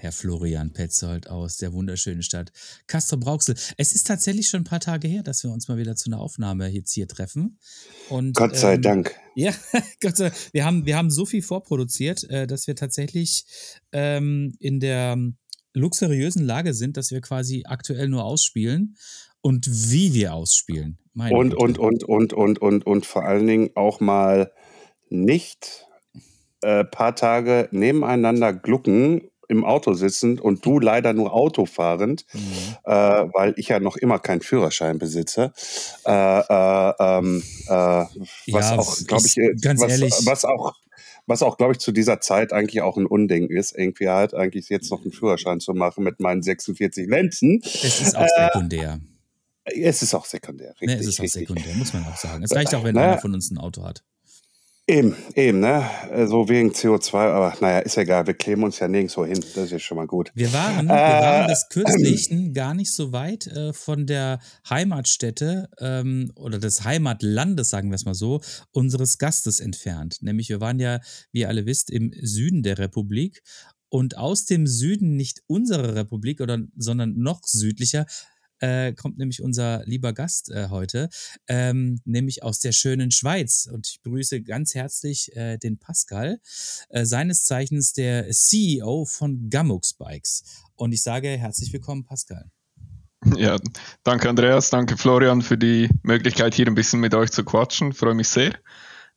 Herr Florian Petzold aus der wunderschönen Stadt Castro Brauxel. Es ist tatsächlich schon ein paar Tage her, dass wir uns mal wieder zu einer Aufnahme jetzt hier treffen. Und, Gott sei ähm, Dank. Ja, Gott sei Dank. Wir haben, wir haben so viel vorproduziert, äh, dass wir tatsächlich ähm, in der luxuriösen Lage sind, dass wir quasi aktuell nur ausspielen und wie wir ausspielen. Meine Und, und, und, und, und, und, und vor allen Dingen auch mal nicht äh, paar Tage nebeneinander glucken, im Auto sitzend und du leider nur Auto fahrend, Mhm. äh, weil ich ja noch immer keinen Führerschein besitze. Äh, äh, ähm, äh, was Ja, auch, glaube ich, äh, ganz was, ehrlich. was auch was auch, glaube ich, zu dieser Zeit eigentlich auch ein Unding ist, irgendwie halt eigentlich jetzt noch einen Führerschein zu machen mit meinen 46 Lenzen. Es ist auch Äh, sekundär. Es ist auch sekundär, richtig. Ne, es ist auch richtig. sekundär, muss man auch sagen. Es reicht auch, wenn Naja. einer von uns ein Auto hat. Eben, eben, ne? So wegen CO2, aber naja, ist egal, wir kleben uns ja nirgendwo hin. Das ist ja schon mal gut. Wir waren, wir Äh, waren das kürzlich gar nicht so weit äh, von der Heimatstätte ähm, oder des Heimatlandes, sagen wir es mal so, unseres Gastes entfernt. Nämlich wir waren ja, wie ihr alle wisst, im Süden der Republik und aus dem Süden nicht unserer Republik, oder, sondern noch südlicher, äh, kommt nämlich unser lieber Gast äh, heute, ähm, nämlich aus der schönen Schweiz. Und ich begrüße ganz herzlich äh, den Pascal, äh, seines Zeichens der CEO von Gamux Bikes. Und ich sage herzlich willkommen, Pascal. Ja, danke Andreas, danke Florian für die Möglichkeit, hier ein bisschen mit euch zu quatschen. Freue mich sehr.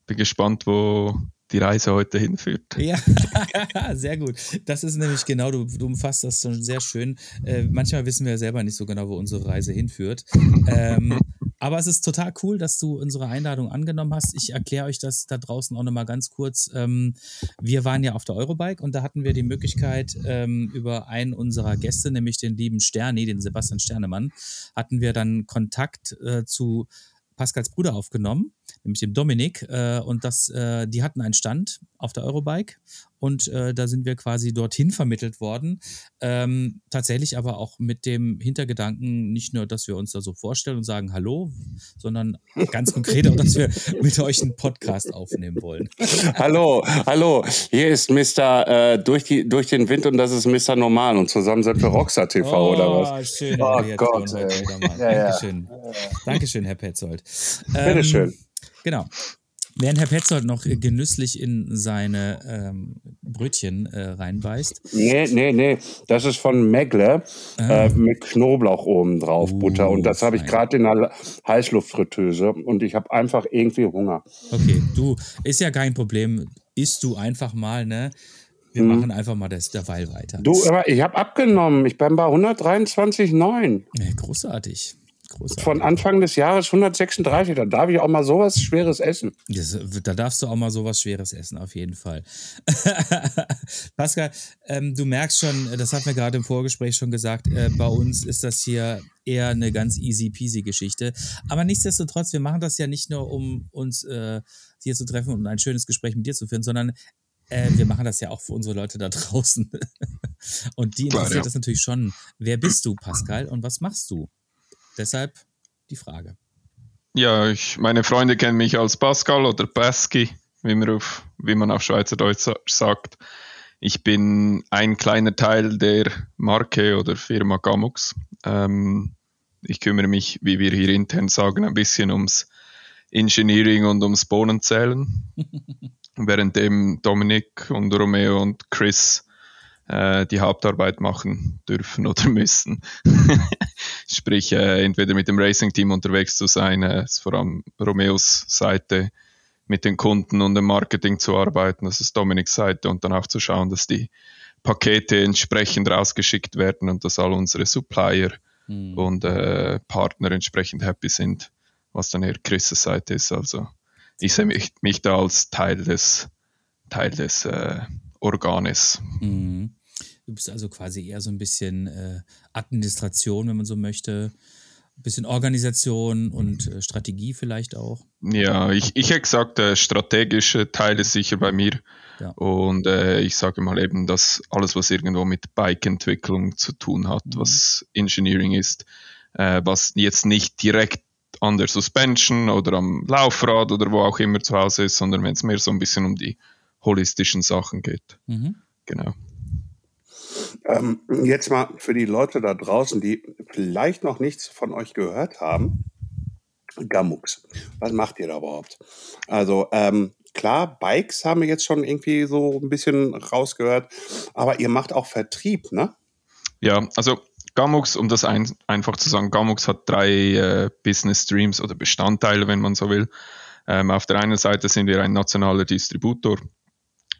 Bin gespannt, wo die Reise heute hinführt. Ja, sehr gut. Das ist nämlich genau, du, du umfasst das schon sehr schön. Äh, manchmal wissen wir ja selber nicht so genau, wo unsere Reise hinführt. Ähm, aber es ist total cool, dass du unsere Einladung angenommen hast. Ich erkläre euch das da draußen auch nochmal ganz kurz. Ähm, wir waren ja auf der Eurobike und da hatten wir die Möglichkeit, ähm, über einen unserer Gäste, nämlich den lieben Sterni, den Sebastian Sternemann, hatten wir dann Kontakt äh, zu Pascals Bruder aufgenommen, nämlich dem Dominik. Äh, und das, äh, die hatten einen Stand auf der Eurobike und äh, da sind wir quasi dorthin vermittelt worden. Ähm, tatsächlich aber auch mit dem Hintergedanken, nicht nur, dass wir uns da so vorstellen und sagen Hallo, sondern ganz konkret auch, dass wir mit euch einen Podcast aufnehmen wollen. hallo, hallo, hier ist Mr. Äh, durch, die, durch den Wind und das ist Mr. Normal und zusammen sind wir Rockstar TV oder was? Oh, schön. Oh Gott, ey. Ja, ja. Dankeschön. Dankeschön, Herr Petzold. Ähm, Bitteschön. Genau. Während Herr Petzold noch äh, genüsslich in seine ähm, Brötchen äh, reinbeißt. Nee, nee, nee, das ist von Megle Ah. äh, mit Knoblauch oben drauf, Uh, Butter und das habe ich gerade in der Heißluftfritteuse und ich habe einfach irgendwie Hunger. Okay, du, ist ja kein Problem. Isst du einfach mal, ne? Wir Mhm. machen einfach mal das derweil weiter. Du, aber ich habe abgenommen, ich bin bei 123,9. Nee, großartig. Großartig. Von Anfang des Jahres 136, da darf ich auch mal sowas Schweres essen. Das, da darfst du auch mal sowas Schweres essen, auf jeden Fall. Pascal, ähm, du merkst schon, das hatten wir gerade im Vorgespräch schon gesagt, äh, bei uns ist das hier eher eine ganz easy peasy Geschichte. Aber nichtsdestotrotz, wir machen das ja nicht nur, um uns äh, hier zu treffen und ein schönes Gespräch mit dir zu führen, sondern äh, wir machen das ja auch für unsere Leute da draußen. und die interessiert ja. das natürlich schon. Wer bist du, Pascal, und was machst du? Deshalb die Frage. Ja, ich, meine Freunde kennen mich als Pascal oder Pasky, wie man auf, wie man auf Schweizerdeutsch sa- sagt. Ich bin ein kleiner Teil der Marke oder Firma Gamux. Ähm, ich kümmere mich, wie wir hier intern sagen, ein bisschen ums Engineering und ums Bohnenzählen. Währenddem Dominik und Romeo und Chris äh, die Hauptarbeit machen dürfen oder müssen. Sprich, äh, entweder mit dem Racing-Team unterwegs zu sein, äh, vor allem Romeos Seite mit den Kunden und dem Marketing zu arbeiten, das ist Dominiks Seite und dann auch zu schauen, dass die Pakete entsprechend rausgeschickt werden und dass all unsere Supplier Hm. und äh, Partner entsprechend happy sind, was dann eher Chris' Seite ist. Also ich sehe mich, mich da als Teil des, Teil des äh, Organes. Mhm. Du bist also quasi eher so ein bisschen äh, Administration, wenn man so möchte. bisschen Organisation und äh, Strategie vielleicht auch. Ja, ich, ich hätte gesagt, der strategische Teil ist sicher bei mir. Ja. Und äh, ich sage mal eben, dass alles, was irgendwo mit Bike-Entwicklung zu tun hat, Mhm. was Engineering ist, äh, was jetzt nicht direkt an der Suspension oder am Laufrad oder wo auch immer zu Hause ist, sondern wenn es mehr so ein bisschen um die holistischen Sachen geht. Mhm. Genau. Ähm, jetzt mal für die Leute da draußen, die vielleicht noch nichts von euch gehört haben. Gamux, was macht ihr da überhaupt? Also ähm, klar, Bikes haben wir jetzt schon irgendwie so ein bisschen rausgehört, aber ihr macht auch Vertrieb, ne? Ja, also Gamux, um das ein, einfach zu sagen, Gamux hat drei äh, Business Streams oder Bestandteile, wenn man so will. Ähm, auf der einen Seite sind wir ein nationaler Distributor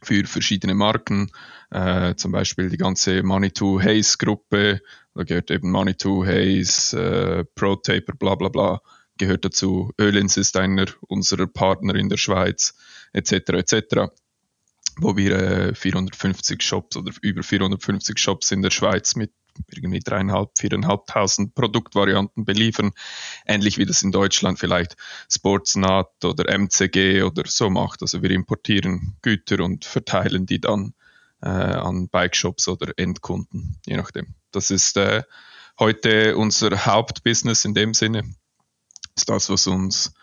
für verschiedene Marken, äh, zum Beispiel die ganze Manitou Haze Gruppe, da gehört eben Manitou Haze, äh, Pro Taper, bla bla bla, gehört dazu. Ölins ist einer unserer Partner in der Schweiz, etc. etc wo wir äh, 450 Shops oder über 450 Shops in der Schweiz mit irgendwie dreieinhalb, viereinhalbtausend Produktvarianten beliefern. Ähnlich wie das in Deutschland vielleicht Sportsnat oder MCG oder so macht. Also wir importieren Güter und verteilen die dann äh, an Bike-Shops oder Endkunden, je nachdem. Das ist äh, heute unser Hauptbusiness in dem Sinne. Ist das, was uns,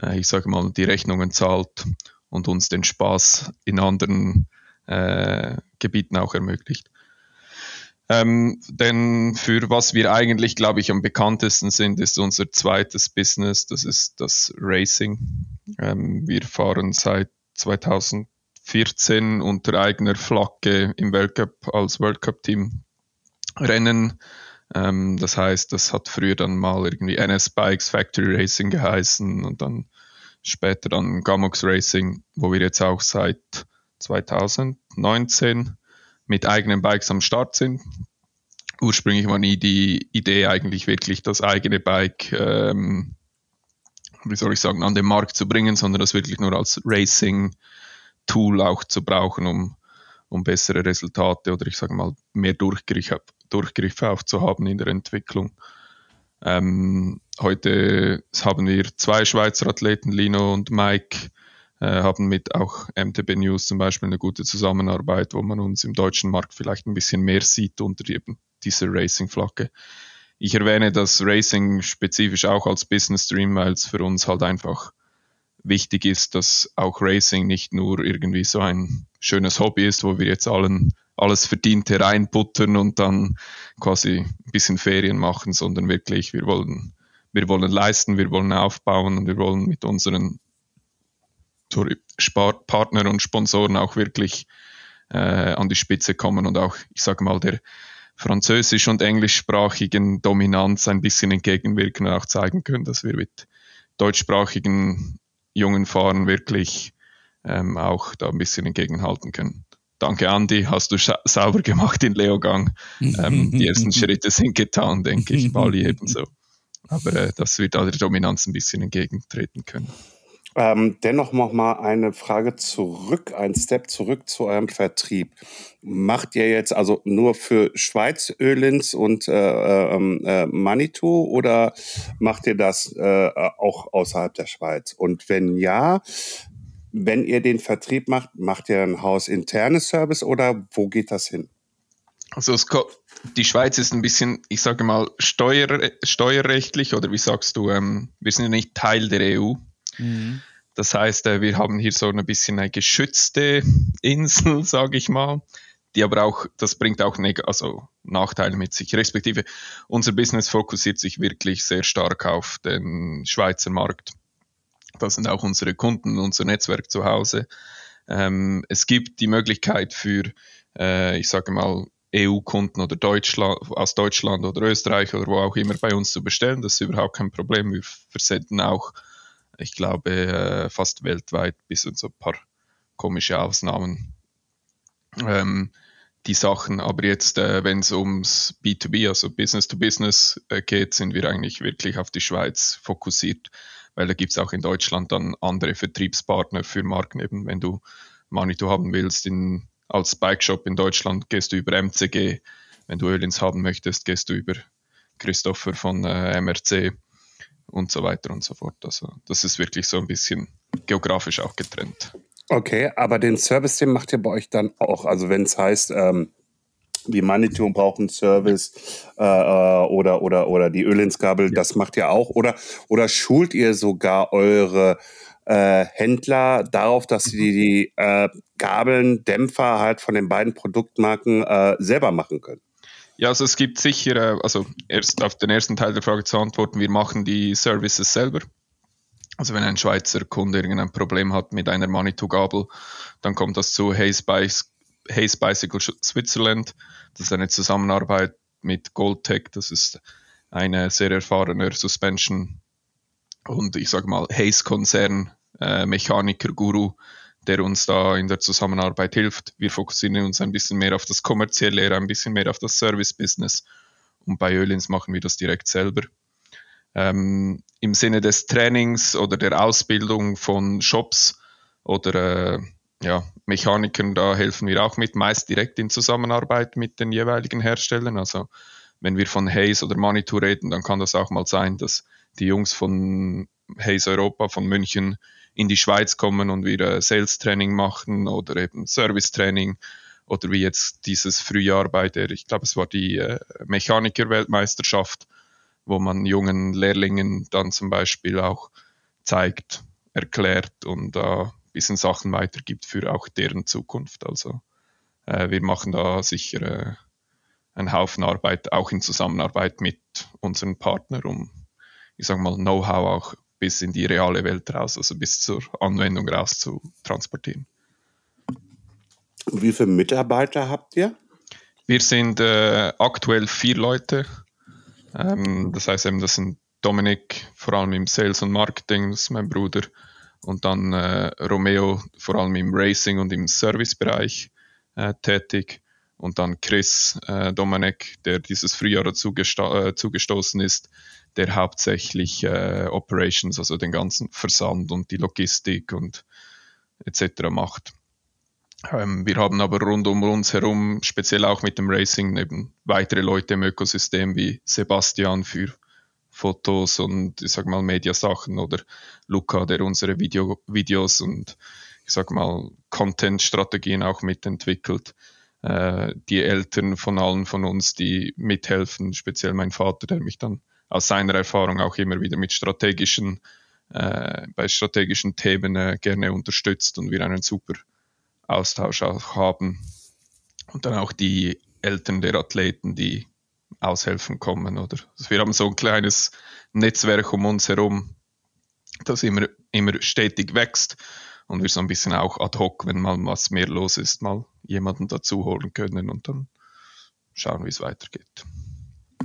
äh, ich sage mal, die Rechnungen zahlt und uns den Spaß in anderen äh, Gebieten auch ermöglicht. Ähm, denn für was wir eigentlich, glaube ich, am bekanntesten sind, ist unser zweites Business, das ist das Racing. Ähm, wir fahren seit 2014 unter eigener Flagge im Weltcup als World Cup Team Rennen. Ähm, das heißt, das hat früher dann mal irgendwie NS Bikes Factory Racing geheißen und dann später dann Gamux Racing, wo wir jetzt auch seit 2019 mit eigenen Bikes am Start sind. Ursprünglich war nie die Idee eigentlich wirklich das eigene Bike, ähm, wie soll ich sagen, an den Markt zu bringen, sondern das wirklich nur als Racing-Tool auch zu brauchen, um, um bessere Resultate oder ich sage mal mehr Durchgriff, Durchgriffe aufzuhaben in der Entwicklung. Ähm, heute haben wir zwei Schweizer Athleten, Lino und Mike, haben mit auch MTB News zum Beispiel eine gute Zusammenarbeit, wo man uns im deutschen Markt vielleicht ein bisschen mehr sieht unter die, dieser Racing-Flagge. Ich erwähne das Racing spezifisch auch als Business Stream, weil es für uns halt einfach wichtig ist, dass auch Racing nicht nur irgendwie so ein schönes Hobby ist, wo wir jetzt allen alles Verdiente reinbuttern und dann quasi ein bisschen Ferien machen, sondern wirklich, wir wollen, wir wollen leisten, wir wollen aufbauen und wir wollen mit unseren sorry, Partnern und Sponsoren auch wirklich äh, an die Spitze kommen und auch, ich sage mal, der französisch- und englischsprachigen Dominanz ein bisschen entgegenwirken und auch zeigen können, dass wir mit deutschsprachigen jungen Fahrern wirklich ähm, auch da ein bisschen entgegenhalten können. Danke, Andi, hast du sauber gemacht in Leogang. Ähm, die ersten Schritte sind getan, denke ich. Bali ebenso. Aber äh, dass wir da der Dominanz ein bisschen entgegentreten können. Ähm, dennoch noch mal eine Frage zurück, ein Step zurück zu eurem Vertrieb. Macht ihr jetzt also nur für Schweiz Ölins und äh, äh, Manitou oder macht ihr das äh, auch außerhalb der Schweiz? Und wenn ja, wenn ihr den Vertrieb macht, macht ihr ein hausinternes Service oder wo geht das hin? Also es, die Schweiz ist ein bisschen, ich sage mal, steuer, steuerrechtlich oder wie sagst du, ähm, wir sind ja nicht Teil der EU. Mhm. Das heißt, äh, wir haben hier so ein bisschen eine geschützte Insel, sage ich mal, die aber auch, das bringt auch also Nachteile mit sich. Respektive unser Business fokussiert sich wirklich sehr stark auf den Schweizer Markt. Das sind auch unsere Kunden, unser Netzwerk zu Hause. Ähm, es gibt die Möglichkeit für, äh, ich sage mal, EU-Kunden oder Deutschland, aus Deutschland oder Österreich oder wo auch immer bei uns zu bestellen. Das ist überhaupt kein Problem. Wir versenden auch, ich glaube, äh, fast weltweit bis und so ein paar komische Ausnahmen. Ähm, die Sachen, aber jetzt, äh, wenn es ums B2B, also Business to Business äh, geht, sind wir eigentlich wirklich auf die Schweiz fokussiert weil da gibt es auch in Deutschland dann andere Vertriebspartner für Marken. Eben wenn du Manitou haben willst in, als Bike Shop in Deutschland, gehst du über MCG. Wenn du Ölins haben möchtest, gehst du über Christopher von äh, MRC und so weiter und so fort. Also das ist wirklich so ein bisschen geografisch auch getrennt. Okay, aber den Service, den macht ihr bei euch dann auch. Also wenn es heißt, ähm, wie Manitou braucht einen Service äh, äh, oder, oder, oder die Ölinsgabel, ja. das macht ihr auch. Oder, oder schult ihr sogar eure äh, Händler darauf, dass sie die äh, Gabeln, Dämpfer halt von den beiden Produktmarken äh, selber machen können? Ja, also es gibt sicher, äh, also erst auf den ersten Teil der Frage zu antworten, wir machen die Services selber. Also wenn ein Schweizer Kunde irgendein Problem hat mit einer Manitou-Gabel, dann kommt das zu Hayes, Bicycle Switzerland. Das ist eine Zusammenarbeit mit Goldtech. Das ist eine sehr erfahrene Suspension und ich sage mal Hayes-Konzern, äh, Mechaniker-Guru, der uns da in der Zusammenarbeit hilft. Wir fokussieren uns ein bisschen mehr auf das Kommerzielle, ein bisschen mehr auf das Service-Business. Und bei Ölins machen wir das direkt selber. Ähm, Im Sinne des Trainings oder der Ausbildung von Shops oder äh, ja, Mechanikern, da helfen wir auch mit, meist direkt in Zusammenarbeit mit den jeweiligen Herstellern. Also wenn wir von Hayes oder Manitou reden, dann kann das auch mal sein, dass die Jungs von Hayes Europa, von München in die Schweiz kommen und wieder Sales Training machen oder eben Service Training oder wie jetzt dieses Frühjahr bei der, ich glaube, es war die äh, Mechaniker-Weltmeisterschaft, wo man jungen Lehrlingen dann zum Beispiel auch zeigt, erklärt und da äh, bisschen Sachen weitergibt für auch deren Zukunft. Also äh, wir machen da sicher äh, einen Haufen Arbeit, auch in Zusammenarbeit mit unseren Partnern, um, ich sage mal, Know-how auch bis in die reale Welt raus, also bis zur Anwendung raus zu transportieren. Wie viele Mitarbeiter habt ihr? Wir sind äh, aktuell vier Leute. Ähm, das heißt eben, das sind Dominik, vor allem im Sales und Marketing, das ist mein Bruder, und dann äh, Romeo, vor allem im Racing und im Servicebereich äh, tätig. Und dann Chris äh, Domanek, der dieses Frühjahr dazu äh, zugestoßen ist, der hauptsächlich äh, Operations, also den ganzen Versand und die Logistik und etc. macht. Ähm, wir haben aber rund um uns herum, speziell auch mit dem Racing, eben weitere Leute im Ökosystem wie Sebastian für Fotos und ich sag mal Mediasachen oder Luca, der unsere Video, Videos und ich sag mal Content-Strategien auch mitentwickelt. Äh, die Eltern von allen von uns, die mithelfen, speziell mein Vater, der mich dann aus seiner Erfahrung auch immer wieder mit strategischen, äh, bei strategischen Themen äh, gerne unterstützt und wir einen super Austausch auch haben. Und dann auch die Eltern der Athleten, die aushelfen kommen. Oder? Also wir haben so ein kleines Netzwerk um uns herum, das immer, immer stetig wächst und wir so ein bisschen auch ad hoc, wenn mal was mehr los ist, mal jemanden dazu holen können und dann schauen, wie es weitergeht.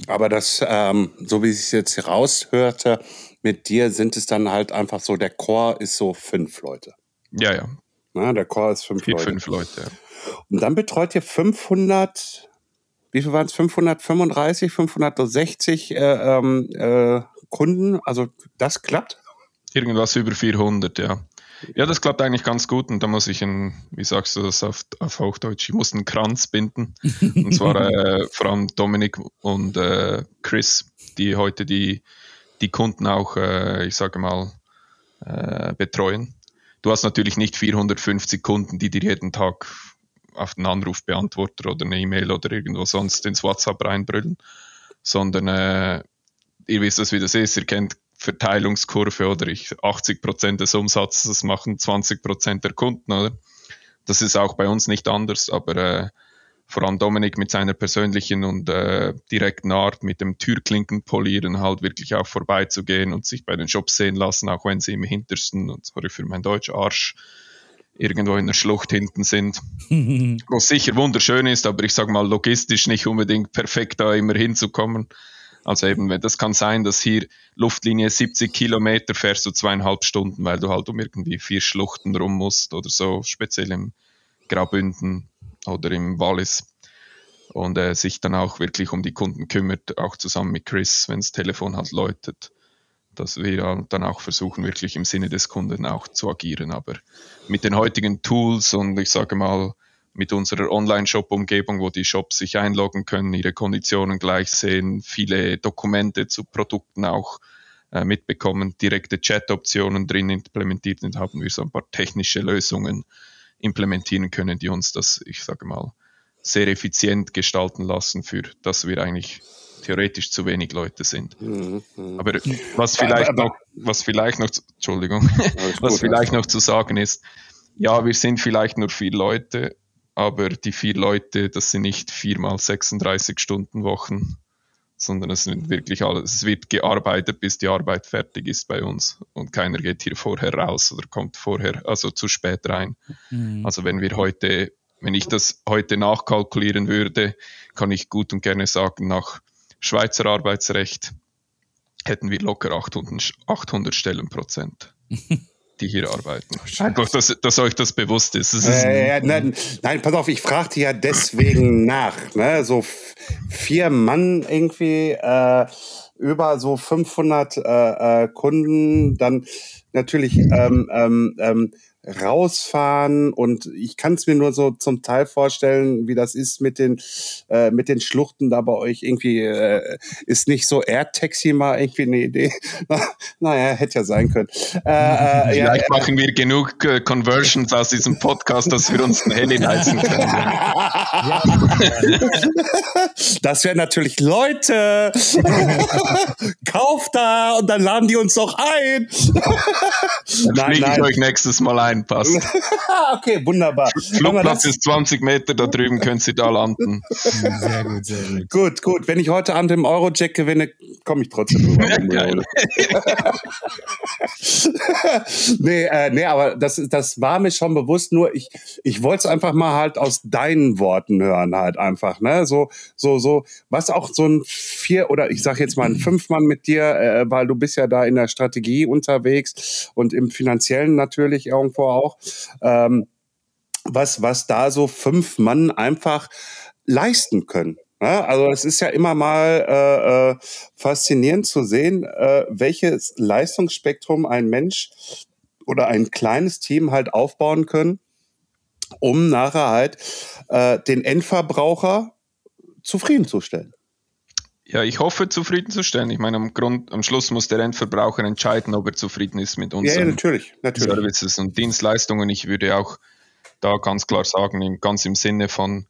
Aber das, ähm, so wie ich es jetzt raushörte, mit dir sind es dann halt einfach so, der Chor ist so fünf Leute. Ja, ja. Na, der Chor ist fünf Leute. fünf Leute, ja. Und dann betreut ihr 500, wie viel waren es? 535, 560 äh, ähm, äh, Kunden. Also das klappt? Irgendwas über 400, ja. Ja, das klappt eigentlich ganz gut und da muss ich einen, wie sagst du das auf, auf Hochdeutsch, ich muss einen Kranz binden. Und zwar äh, vor allem Dominik und äh, Chris, die heute die, die Kunden auch, äh, ich sage mal, äh, betreuen. Du hast natürlich nicht 450 Kunden, die dir jeden Tag auf den Anrufbeantworter oder eine E-Mail oder irgendwo sonst ins WhatsApp reinbrüllen, sondern äh, ihr wisst das, wie das ist, ihr kennt Verteilungskurve oder ich 80 Prozent des Umsatzes machen 20 Prozent der Kunden, oder? Das ist auch bei uns nicht anders, aber äh, vor allem Dominik mit seiner persönlichen und äh, direkten Art, mit dem Türklinken polieren, halt wirklich auch vorbeizugehen und sich bei den Shops sehen lassen, auch wenn sie im hintersten, und sorry für mein Deutsch, Arsch irgendwo in der Schlucht hinten sind. Was sicher wunderschön ist, aber ich sage mal logistisch nicht unbedingt perfekt da immer hinzukommen. Also eben, das kann sein, dass hier Luftlinie 70 Kilometer fährst du zweieinhalb Stunden, weil du halt um irgendwie vier Schluchten rum musst oder so, speziell im Graubünden oder im Wallis. Und äh, sich dann auch wirklich um die Kunden kümmert, auch zusammen mit Chris, wenn das Telefon halt läutet, dass wir dann auch versuchen, wirklich im Sinne des Kunden auch zu agieren. Aber mit den heutigen Tools und ich sage mal mit unserer Online-Shop-Umgebung, wo die Shops sich einloggen können, ihre Konditionen gleich sehen, viele Dokumente zu Produkten auch äh, mitbekommen, direkte Chat-Optionen drin implementiert und haben wir so ein paar technische Lösungen implementieren können, die uns das, ich sage mal, sehr effizient gestalten lassen, für dass wir eigentlich theoretisch zu wenig Leute sind. Mhm, mhm. Aber was vielleicht noch, was vielleicht noch, Entschuldigung, was vielleicht noch zu sagen ist, ja, wir sind vielleicht nur vier Leute, aber die vier Leute, das sind nicht viermal 36 Stunden Wochen, sondern es wird wirklich alles, es wird gearbeitet, bis die Arbeit fertig ist bei uns und keiner geht hier vorher raus oder kommt vorher, also zu spät rein. Mhm. Also wenn wir heute, wenn ich das heute nachkalkulieren würde, kann ich gut und gerne sagen, nach Schweizer Arbeitsrecht hätten wir locker 800, 800 Stellenprozozent. Die hier arbeiten. Einfach, dass, dass euch das bewusst ist. Ist äh, nein, nein, pass auf, ich fragte ja deswegen nach. Ne? So vier Mann irgendwie, äh, über so 500 äh, äh, Kunden, dann natürlich ähm, ähm, ähm, rausfahren und ich kann es mir nur so zum Teil vorstellen, wie das ist mit den äh, mit den Schluchten da bei euch irgendwie äh, ist nicht so AirTaxi mal irgendwie eine Idee. naja, hätte ja sein können. Äh, äh, Vielleicht ja, machen wir genug äh, Conversions aus diesem Podcast, dass wir uns ein Heli leisten können. das wäre natürlich Leute, kauft da und dann laden die uns doch ein. dann nein, nein. ich euch nächstes Mal ein reinpasst. okay, wunderbar. Flugplatz ist 20 Meter, da drüben können Sie da landen. Sehr gut, sehr gut. Gut, gut. Wenn ich heute Abend im Eurojack gewinne, komme ich trotzdem rüber. nee, äh, nee, aber das, das war mir schon bewusst, nur ich, ich wollte es einfach mal halt aus deinen Worten hören, halt einfach, ne? So, so, so, was auch so ein vier oder ich sag jetzt mal ein Fünf-Mann mit dir, äh, weil du bist ja da in der Strategie unterwegs und im Finanziellen natürlich irgendwo davor auch, ähm, was, was da so fünf Mann einfach leisten können. Ja, also es ist ja immer mal äh, äh, faszinierend zu sehen, äh, welches Leistungsspektrum ein Mensch oder ein kleines Team halt aufbauen können, um nachher halt äh, den Endverbraucher zufriedenzustellen. Ja, ich hoffe, zufriedenzustellen. Ich meine, am, Grund, am Schluss muss der Endverbraucher entscheiden, ob er zufrieden ist mit unseren ja, natürlich, natürlich. Services und Dienstleistungen. Ich würde auch da ganz klar sagen, ganz im Sinne von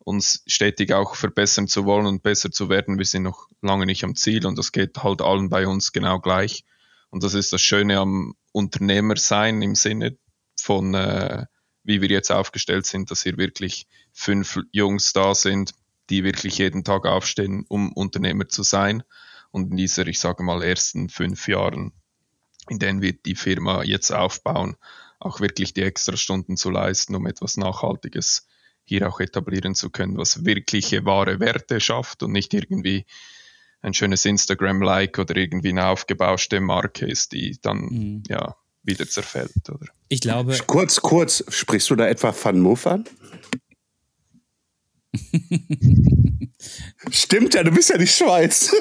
uns stetig auch verbessern zu wollen und besser zu werden. Wir sind noch lange nicht am Ziel und das geht halt allen bei uns genau gleich. Und das ist das Schöne am Unternehmersein im Sinne von, äh, wie wir jetzt aufgestellt sind, dass hier wirklich fünf Jungs da sind, die wirklich jeden Tag aufstehen, um Unternehmer zu sein. Und in dieser, ich sage mal, ersten fünf Jahren, in denen wir die Firma jetzt aufbauen, auch wirklich die Extrastunden zu leisten, um etwas Nachhaltiges hier auch etablieren zu können, was wirkliche wahre Werte schafft und nicht irgendwie ein schönes Instagram-Like oder irgendwie eine aufgebauschte Marke ist, die dann mhm. ja wieder zerfällt. Oder? Ich glaube. Kurz, kurz, sprichst du da etwa Van Moof an? Stimmt ja, du bist ja die Schweiz.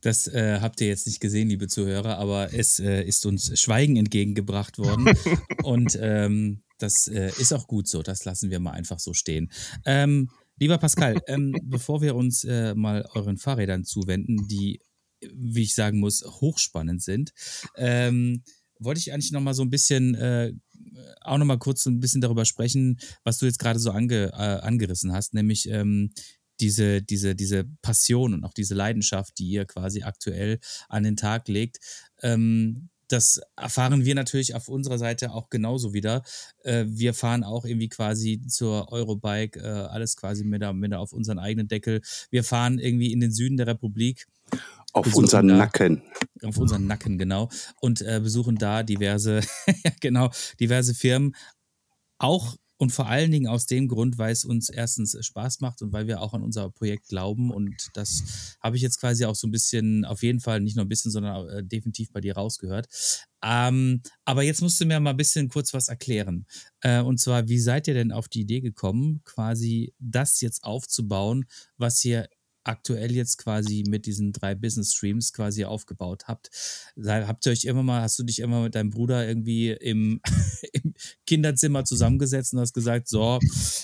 Das äh, habt ihr jetzt nicht gesehen, liebe Zuhörer, aber es äh, ist uns Schweigen entgegengebracht worden. Und ähm, das äh, ist auch gut so. Das lassen wir mal einfach so stehen. Ähm, lieber Pascal, ähm, bevor wir uns äh, mal euren Fahrrädern zuwenden, die, wie ich sagen muss, hochspannend sind, ähm, wollte ich eigentlich noch mal so ein bisschen äh, auch noch mal kurz so ein bisschen darüber sprechen, was du jetzt gerade so ange, äh, angerissen hast, nämlich ähm, diese, diese, diese Passion und auch diese Leidenschaft, die ihr quasi aktuell an den Tag legt. Ähm, das erfahren wir natürlich auf unserer Seite auch genauso wieder. Äh, wir fahren auch irgendwie quasi zur Eurobike, äh, alles quasi mit, mit auf unseren eigenen Deckel. Wir fahren irgendwie in den Süden der Republik auf unseren da, Nacken. Auf unseren Nacken, genau. Und äh, besuchen da diverse, genau, diverse Firmen. Auch und vor allen Dingen aus dem Grund, weil es uns erstens Spaß macht und weil wir auch an unser Projekt glauben. Und das habe ich jetzt quasi auch so ein bisschen, auf jeden Fall nicht nur ein bisschen, sondern äh, definitiv bei dir rausgehört. Ähm, aber jetzt musst du mir mal ein bisschen kurz was erklären. Äh, und zwar, wie seid ihr denn auf die Idee gekommen, quasi das jetzt aufzubauen, was ihr aktuell jetzt quasi mit diesen drei Business Streams quasi aufgebaut habt. Habt ihr euch immer mal, hast du dich immer mit deinem Bruder irgendwie im, im Kinderzimmer zusammengesetzt und hast gesagt, so,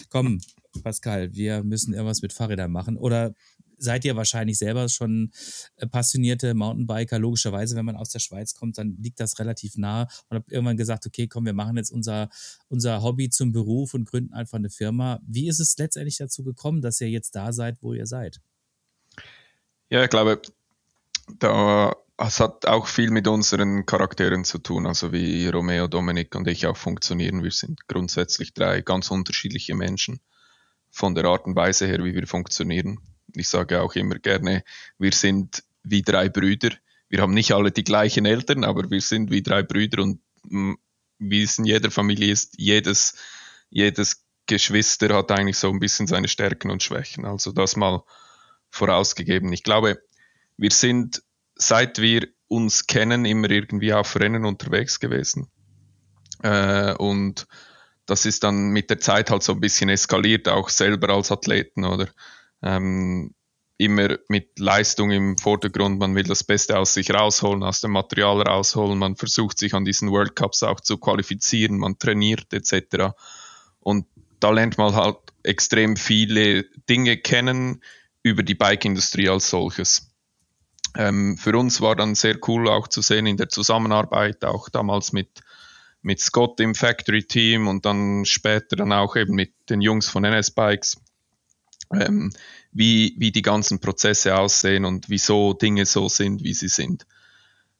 komm, Pascal, wir müssen irgendwas mit Fahrrädern machen? Oder seid ihr wahrscheinlich selber schon äh, passionierte Mountainbiker. Logischerweise, wenn man aus der Schweiz kommt, dann liegt das relativ nah und habt irgendwann gesagt, okay, komm, wir machen jetzt unser, unser Hobby zum Beruf und gründen einfach eine Firma. Wie ist es letztendlich dazu gekommen, dass ihr jetzt da seid, wo ihr seid? Ja, ich glaube, da es hat auch viel mit unseren Charakteren zu tun, also wie Romeo, Dominik und ich auch funktionieren. Wir sind grundsätzlich drei ganz unterschiedliche Menschen von der Art und Weise her, wie wir funktionieren. Ich sage auch immer gerne, wir sind wie drei Brüder. Wir haben nicht alle die gleichen Eltern, aber wir sind wie drei Brüder und mm, wie es in jeder Familie ist, jedes, jedes Geschwister hat eigentlich so ein bisschen seine Stärken und Schwächen. Also das mal vorausgegeben. Ich glaube, wir sind, seit wir uns kennen, immer irgendwie auf Rennen unterwegs gewesen. Äh, und das ist dann mit der Zeit halt so ein bisschen eskaliert, auch selber als Athleten, oder? ähm, immer mit Leistung im Vordergrund. Man will das Beste aus sich rausholen, aus dem Material rausholen. Man versucht sich an diesen World Cups auch zu qualifizieren. Man trainiert etc. Und da lernt man halt extrem viele Dinge kennen über die Bike-Industrie als solches. Ähm, für uns war dann sehr cool auch zu sehen in der Zusammenarbeit, auch damals mit, mit Scott im Factory Team und dann später dann auch eben mit den Jungs von NS Bikes, ähm, wie, wie die ganzen Prozesse aussehen und wieso Dinge so sind, wie sie sind.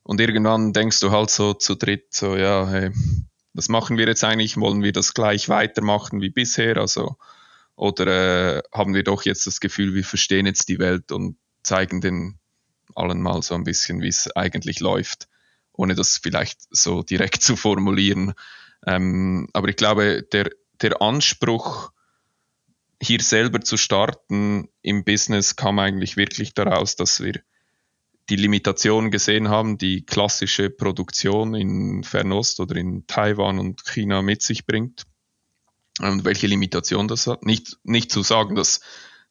Und irgendwann denkst du halt so zu dritt, so, ja, hey, was machen wir jetzt eigentlich? Wollen wir das gleich weitermachen wie bisher? Also, oder äh, haben wir doch jetzt das Gefühl, wir verstehen jetzt die Welt und zeigen den allen mal so ein bisschen, wie es eigentlich läuft, ohne das vielleicht so direkt zu formulieren. Ähm, aber ich glaube, der, der Anspruch, hier selber zu starten im Business kam eigentlich wirklich daraus, dass wir die Limitation gesehen haben, die klassische Produktion in Fernost oder in Taiwan und China mit sich bringt und welche Limitation das hat. Nicht, nicht zu sagen, dass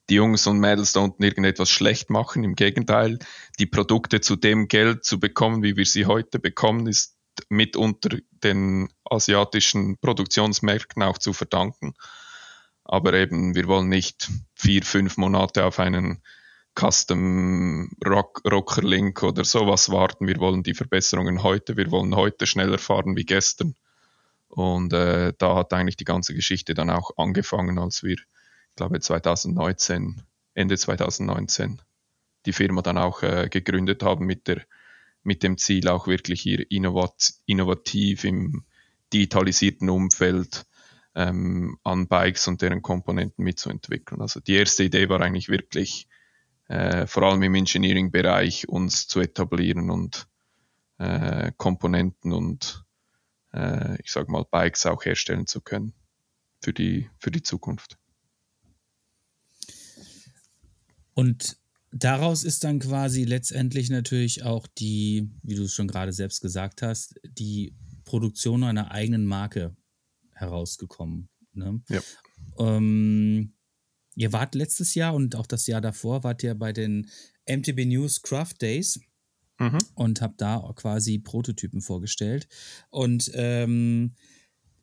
die Jungs und Mädels da unten irgendetwas schlecht machen. Im Gegenteil, die Produkte zu dem Geld zu bekommen, wie wir sie heute bekommen, ist mitunter den asiatischen Produktionsmärkten auch zu verdanken. Aber eben, wir wollen nicht vier, fünf Monate auf einen Custom Rock, Rocker Link oder sowas warten. Wir wollen die Verbesserungen heute. Wir wollen heute schneller fahren wie gestern. Und äh, da hat eigentlich die ganze Geschichte dann auch angefangen, als wir, ich glaube 2019, Ende 2019, die Firma dann auch äh, gegründet haben mit der mit dem Ziel auch wirklich hier innovat, innovativ im digitalisierten Umfeld ähm, an Bikes und deren Komponenten mitzuentwickeln. Also die erste Idee war eigentlich wirklich, äh, vor allem im Engineering-Bereich uns zu etablieren und äh, Komponenten und äh, ich sage mal Bikes auch herstellen zu können für die, für die Zukunft. Und daraus ist dann quasi letztendlich natürlich auch die, wie du es schon gerade selbst gesagt hast, die Produktion einer eigenen Marke herausgekommen. Ne? Ja. Ähm, ihr wart letztes Jahr und auch das Jahr davor, wart ihr bei den MTB News Craft Days mhm. und habt da quasi Prototypen vorgestellt. Und ähm,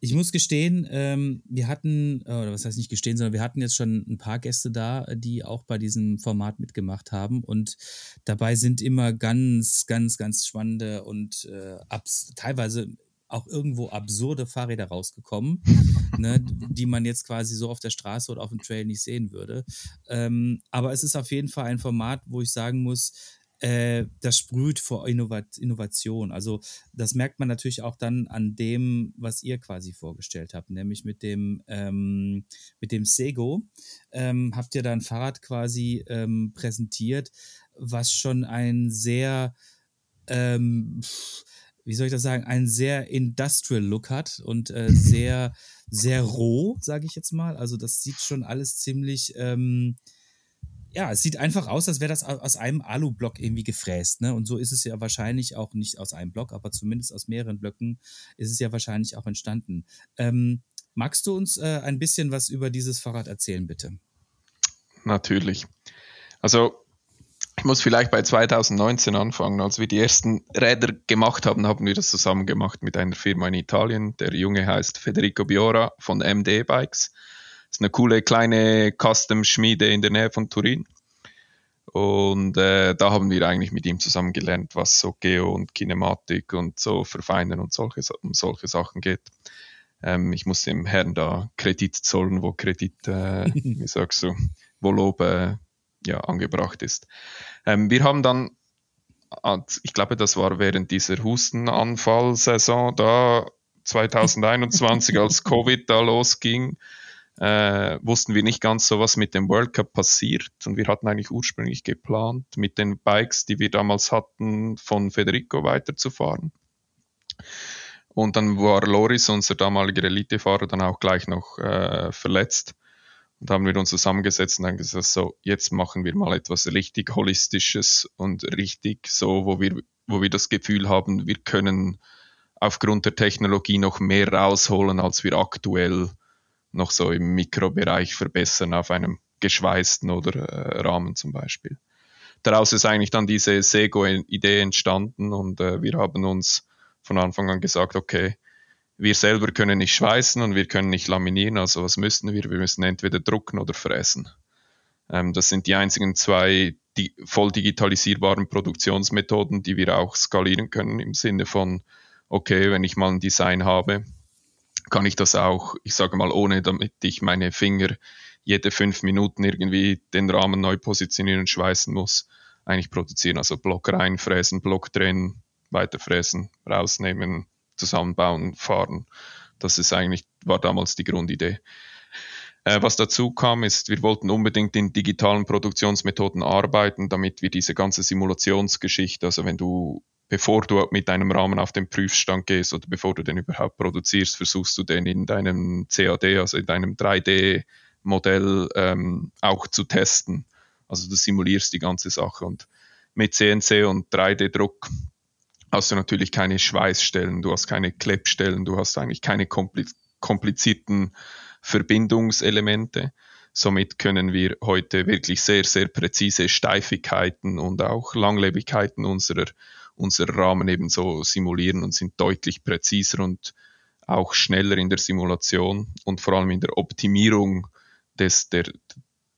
ich muss gestehen, ähm, wir hatten, oder was heißt nicht gestehen, sondern wir hatten jetzt schon ein paar Gäste da, die auch bei diesem Format mitgemacht haben. Und dabei sind immer ganz, ganz, ganz spannende und äh, teilweise auch irgendwo absurde Fahrräder rausgekommen, ne, die man jetzt quasi so auf der Straße oder auf dem Trail nicht sehen würde. Ähm, aber es ist auf jeden Fall ein Format, wo ich sagen muss, äh, das sprüht vor Innovat Innovation. Also das merkt man natürlich auch dann an dem, was ihr quasi vorgestellt habt, nämlich mit dem ähm, mit dem Sego ähm, habt ihr da ein Fahrrad quasi ähm, präsentiert, was schon ein sehr ähm, wie soll ich das sagen, einen sehr industrial Look hat und äh, sehr, sehr roh, sage ich jetzt mal. Also das sieht schon alles ziemlich, ähm, ja, es sieht einfach aus, als wäre das aus einem Alu-Block irgendwie gefräst. Ne? Und so ist es ja wahrscheinlich auch nicht aus einem Block, aber zumindest aus mehreren Blöcken ist es ja wahrscheinlich auch entstanden. Ähm, magst du uns äh, ein bisschen was über dieses Fahrrad erzählen, bitte? Natürlich. Also ich muss vielleicht bei 2019 anfangen. Als wir die ersten Räder gemacht haben, haben wir das zusammen gemacht mit einer Firma in Italien. Der Junge heißt Federico Biora von MD Bikes. Das ist eine coole kleine Custom-Schmiede in der Nähe von Turin. Und äh, da haben wir eigentlich mit ihm zusammen gelernt, was so Geo und Kinematik und so verfeinern und solche, um solche Sachen geht. Ähm, ich muss dem Herrn da Kredit zollen, wo Kredit, äh, wie sagst du, wo Lob äh, ja, angebracht ist. Ähm, wir haben dann, ich glaube, das war während dieser Hustenanfallsaison da 2021, als Covid da losging, äh, wussten wir nicht ganz so, was mit dem World Cup passiert. Und wir hatten eigentlich ursprünglich geplant, mit den Bikes, die wir damals hatten, von Federico weiterzufahren. Und dann war Loris, unser damaliger Elitefahrer, dann auch gleich noch äh, verletzt. Und haben wir uns zusammengesetzt und dann gesagt, so, jetzt machen wir mal etwas richtig Holistisches und richtig so, wo wir, wo wir das Gefühl haben, wir können aufgrund der Technologie noch mehr rausholen, als wir aktuell noch so im Mikrobereich verbessern auf einem geschweißten oder äh, Rahmen zum Beispiel. Daraus ist eigentlich dann diese Sego-Idee entstanden und äh, wir haben uns von Anfang an gesagt, okay, wir selber können nicht schweißen und wir können nicht laminieren, also was müssen wir? Wir müssen entweder drucken oder fräsen. Ähm, das sind die einzigen zwei die voll digitalisierbaren Produktionsmethoden, die wir auch skalieren können im Sinne von, okay, wenn ich mal ein Design habe, kann ich das auch, ich sage mal, ohne damit ich meine Finger jede fünf Minuten irgendwie den Rahmen neu positionieren und schweißen muss, eigentlich produzieren. Also Block reinfräsen, Block drehen, weiterfräsen, rausnehmen, zusammenbauen, fahren. Das ist eigentlich, war damals die Grundidee. Äh, was dazu kam, ist, wir wollten unbedingt in digitalen Produktionsmethoden arbeiten, damit wir diese ganze Simulationsgeschichte, also wenn du, bevor du mit deinem Rahmen auf den Prüfstand gehst oder bevor du den überhaupt produzierst, versuchst du den in deinem CAD, also in deinem 3D-Modell ähm, auch zu testen. Also du simulierst die ganze Sache und mit CNC und 3D-Druck hast du natürlich keine Schweißstellen, du hast keine Kleppstellen, du hast eigentlich keine komplizierten Verbindungselemente. Somit können wir heute wirklich sehr, sehr präzise Steifigkeiten und auch Langlebigkeiten unserer, unserer Rahmen ebenso simulieren und sind deutlich präziser und auch schneller in der Simulation und vor allem in der Optimierung des, der,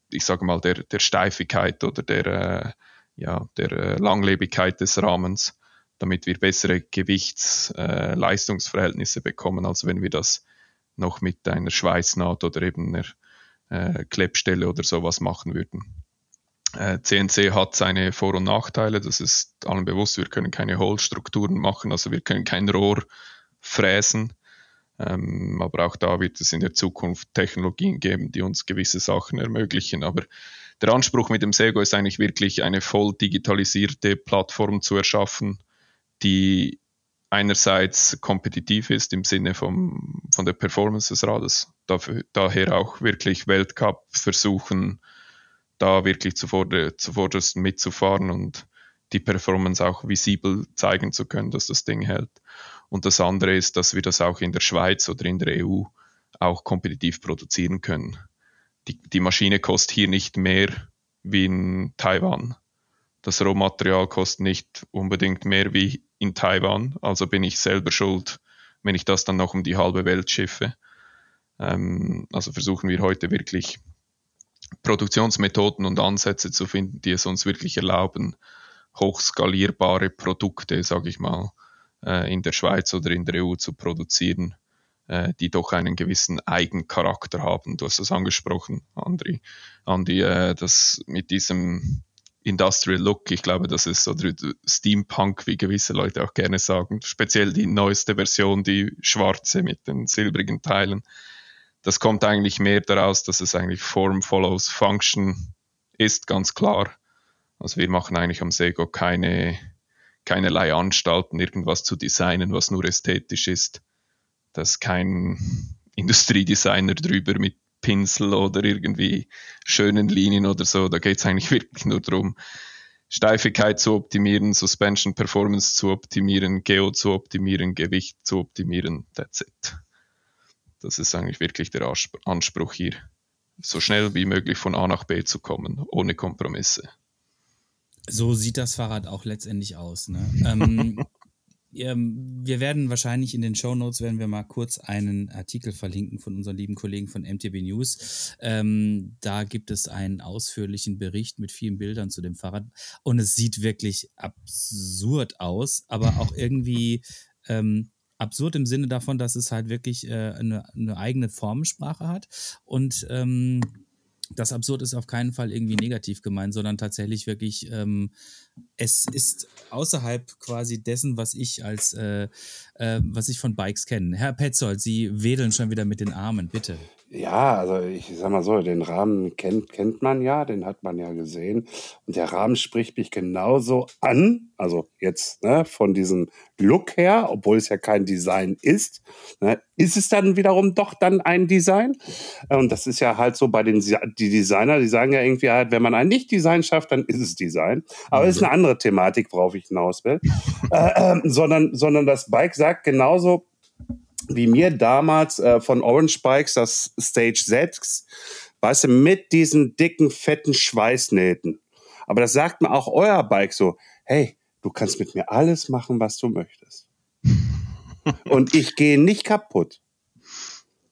ich sage mal, der, der Steifigkeit oder der, äh, ja, der äh, Langlebigkeit des Rahmens damit wir bessere Gewichts-Leistungsverhältnisse äh, bekommen, als wenn wir das noch mit einer Schweißnaht oder eben einer äh, Kleppstelle oder sowas machen würden. Äh, CNC hat seine Vor- und Nachteile, das ist allen bewusst, wir können keine Hohlstrukturen machen, also wir können kein Rohr fräsen, ähm, aber auch da wird es in der Zukunft Technologien geben, die uns gewisse Sachen ermöglichen. Aber der Anspruch mit dem Sego ist eigentlich wirklich eine voll digitalisierte Plattform zu erschaffen, die einerseits kompetitiv ist im Sinne vom, von der Performance des Rades, dafür, daher auch wirklich Weltcup versuchen, da wirklich zuvorderst mitzufahren und die Performance auch visibel zeigen zu können, dass das Ding hält. Und das andere ist, dass wir das auch in der Schweiz oder in der EU auch kompetitiv produzieren können. Die, die Maschine kostet hier nicht mehr wie in Taiwan. Das Rohmaterial kostet nicht unbedingt mehr wie in Taiwan, also bin ich selber schuld, wenn ich das dann noch um die halbe Welt schiffe. Ähm, also versuchen wir heute wirklich Produktionsmethoden und Ansätze zu finden, die es uns wirklich erlauben, hochskalierbare Produkte, sage ich mal, äh, in der Schweiz oder in der EU zu produzieren, äh, die doch einen gewissen Eigencharakter haben. Du hast es angesprochen, Andri, Andi, äh, das mit diesem Industrial Look. Ich glaube, das ist so Steampunk, wie gewisse Leute auch gerne sagen. Speziell die neueste Version, die schwarze mit den silbrigen Teilen. Das kommt eigentlich mehr daraus, dass es eigentlich Form follows Function ist, ganz klar. Also wir machen eigentlich am Sego keine, keinerlei Anstalten, irgendwas zu designen, was nur ästhetisch ist. Da ist kein Industriedesigner drüber mit Pinsel oder irgendwie schönen Linien oder so. Da geht es eigentlich wirklich nur darum, Steifigkeit zu optimieren, Suspension Performance zu optimieren, Geo zu optimieren, Gewicht zu optimieren. That's it. Das ist eigentlich wirklich der Anspruch hier. so schnell wie möglich von A nach B zu kommen, ohne Kompromisse. So sieht das Fahrrad auch letztendlich aus. Ne? Ähm, wir werden wahrscheinlich in den Show Notes werden wir mal kurz einen Artikel verlinken von unseren lieben Kollegen von MTB News. Ähm, da gibt es einen ausführlichen Bericht mit vielen Bildern zu dem Fahrrad und es sieht wirklich absurd aus, aber auch irgendwie ähm, absurd im Sinne davon, dass es halt wirklich äh, eine, eine, eigene Formensprache hat. Und ähm, das Absurd ist auf keinen Fall irgendwie negativ gemeint, sondern tatsächlich wirklich, ähm, es ist außerhalb quasi dessen, was ich als, äh, äh, was ich von Bikes kenne. Herr Petzold, Sie wedeln schon wieder mit den Armen, bitte. Ja, also ich sag mal so, den Rahmen kennt, kennt man ja, den hat man ja gesehen. Und der Rahmen spricht mich genauso an, also jetzt ne, von diesem Look her, obwohl es ja kein Design ist, ne, ist es dann wiederum doch dann ein Design. Und das ist ja halt so bei den die Designer, die sagen ja irgendwie halt, wenn man ein Nicht-Design schafft, dann ist es Design. Aber es ist eine andere Thematik, worauf ich hinaus will. Äh, äh, sondern, sondern das Bike sagt genauso, wie mir damals äh, von Orange Bikes das Stage 6, weißt du, mit diesen dicken, fetten Schweißnähten. Aber das sagt mir auch euer Bike so, hey, du kannst mit mir alles machen, was du möchtest. und ich gehe nicht kaputt.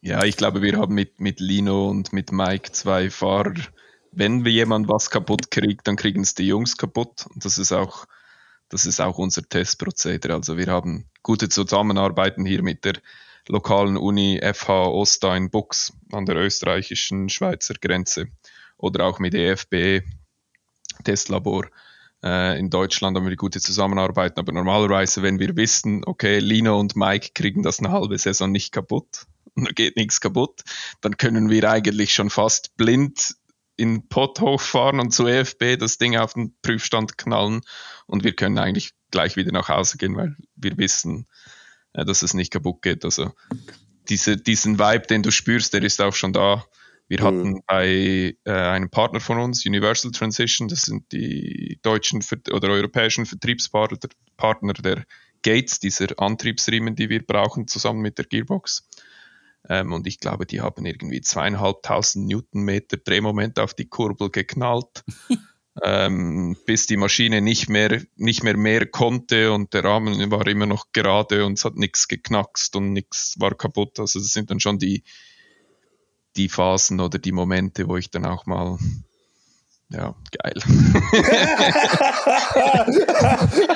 Ja, ich glaube, wir haben mit, mit Lino und mit Mike zwei Fahrer. Wenn wir jemand was kaputt kriegt, dann kriegen es die Jungs kaputt. Und das ist auch, das ist auch unser Testprozedere. Also wir haben gute Zusammenarbeiten hier mit der lokalen Uni FH Osta in Bux an der österreichischen Schweizer Grenze oder auch mit EFB Testlabor äh, in Deutschland haben wir gute Zusammenarbeit. Aber normalerweise, wenn wir wissen, okay, Lino und Mike kriegen das eine halbe Saison nicht kaputt und da geht nichts kaputt, dann können wir eigentlich schon fast blind in Pott hochfahren und zu EFB das Ding auf den Prüfstand knallen und wir können eigentlich gleich wieder nach Hause gehen, weil wir wissen, äh, dass es nicht kaputt geht. Also diese, diesen Vibe, den du spürst, der ist auch schon da. Wir mhm. hatten bei äh, einem Partner von uns, Universal Transition, das sind die deutschen oder europäischen Vertriebspartner der Gates, dieser Antriebsriemen, die wir brauchen, zusammen mit der Gearbox. Ähm, und ich glaube, die haben irgendwie zweieinhalbtausend Newtonmeter Drehmoment auf die Kurbel geknallt. ähm, bis die Maschine nicht mehr, nicht mehr mehr konnte und der Rahmen war immer noch gerade und es hat nichts geknackst und nichts war kaputt. Also das sind dann schon die, die Phasen oder die Momente, wo ich dann auch mal ja, geil.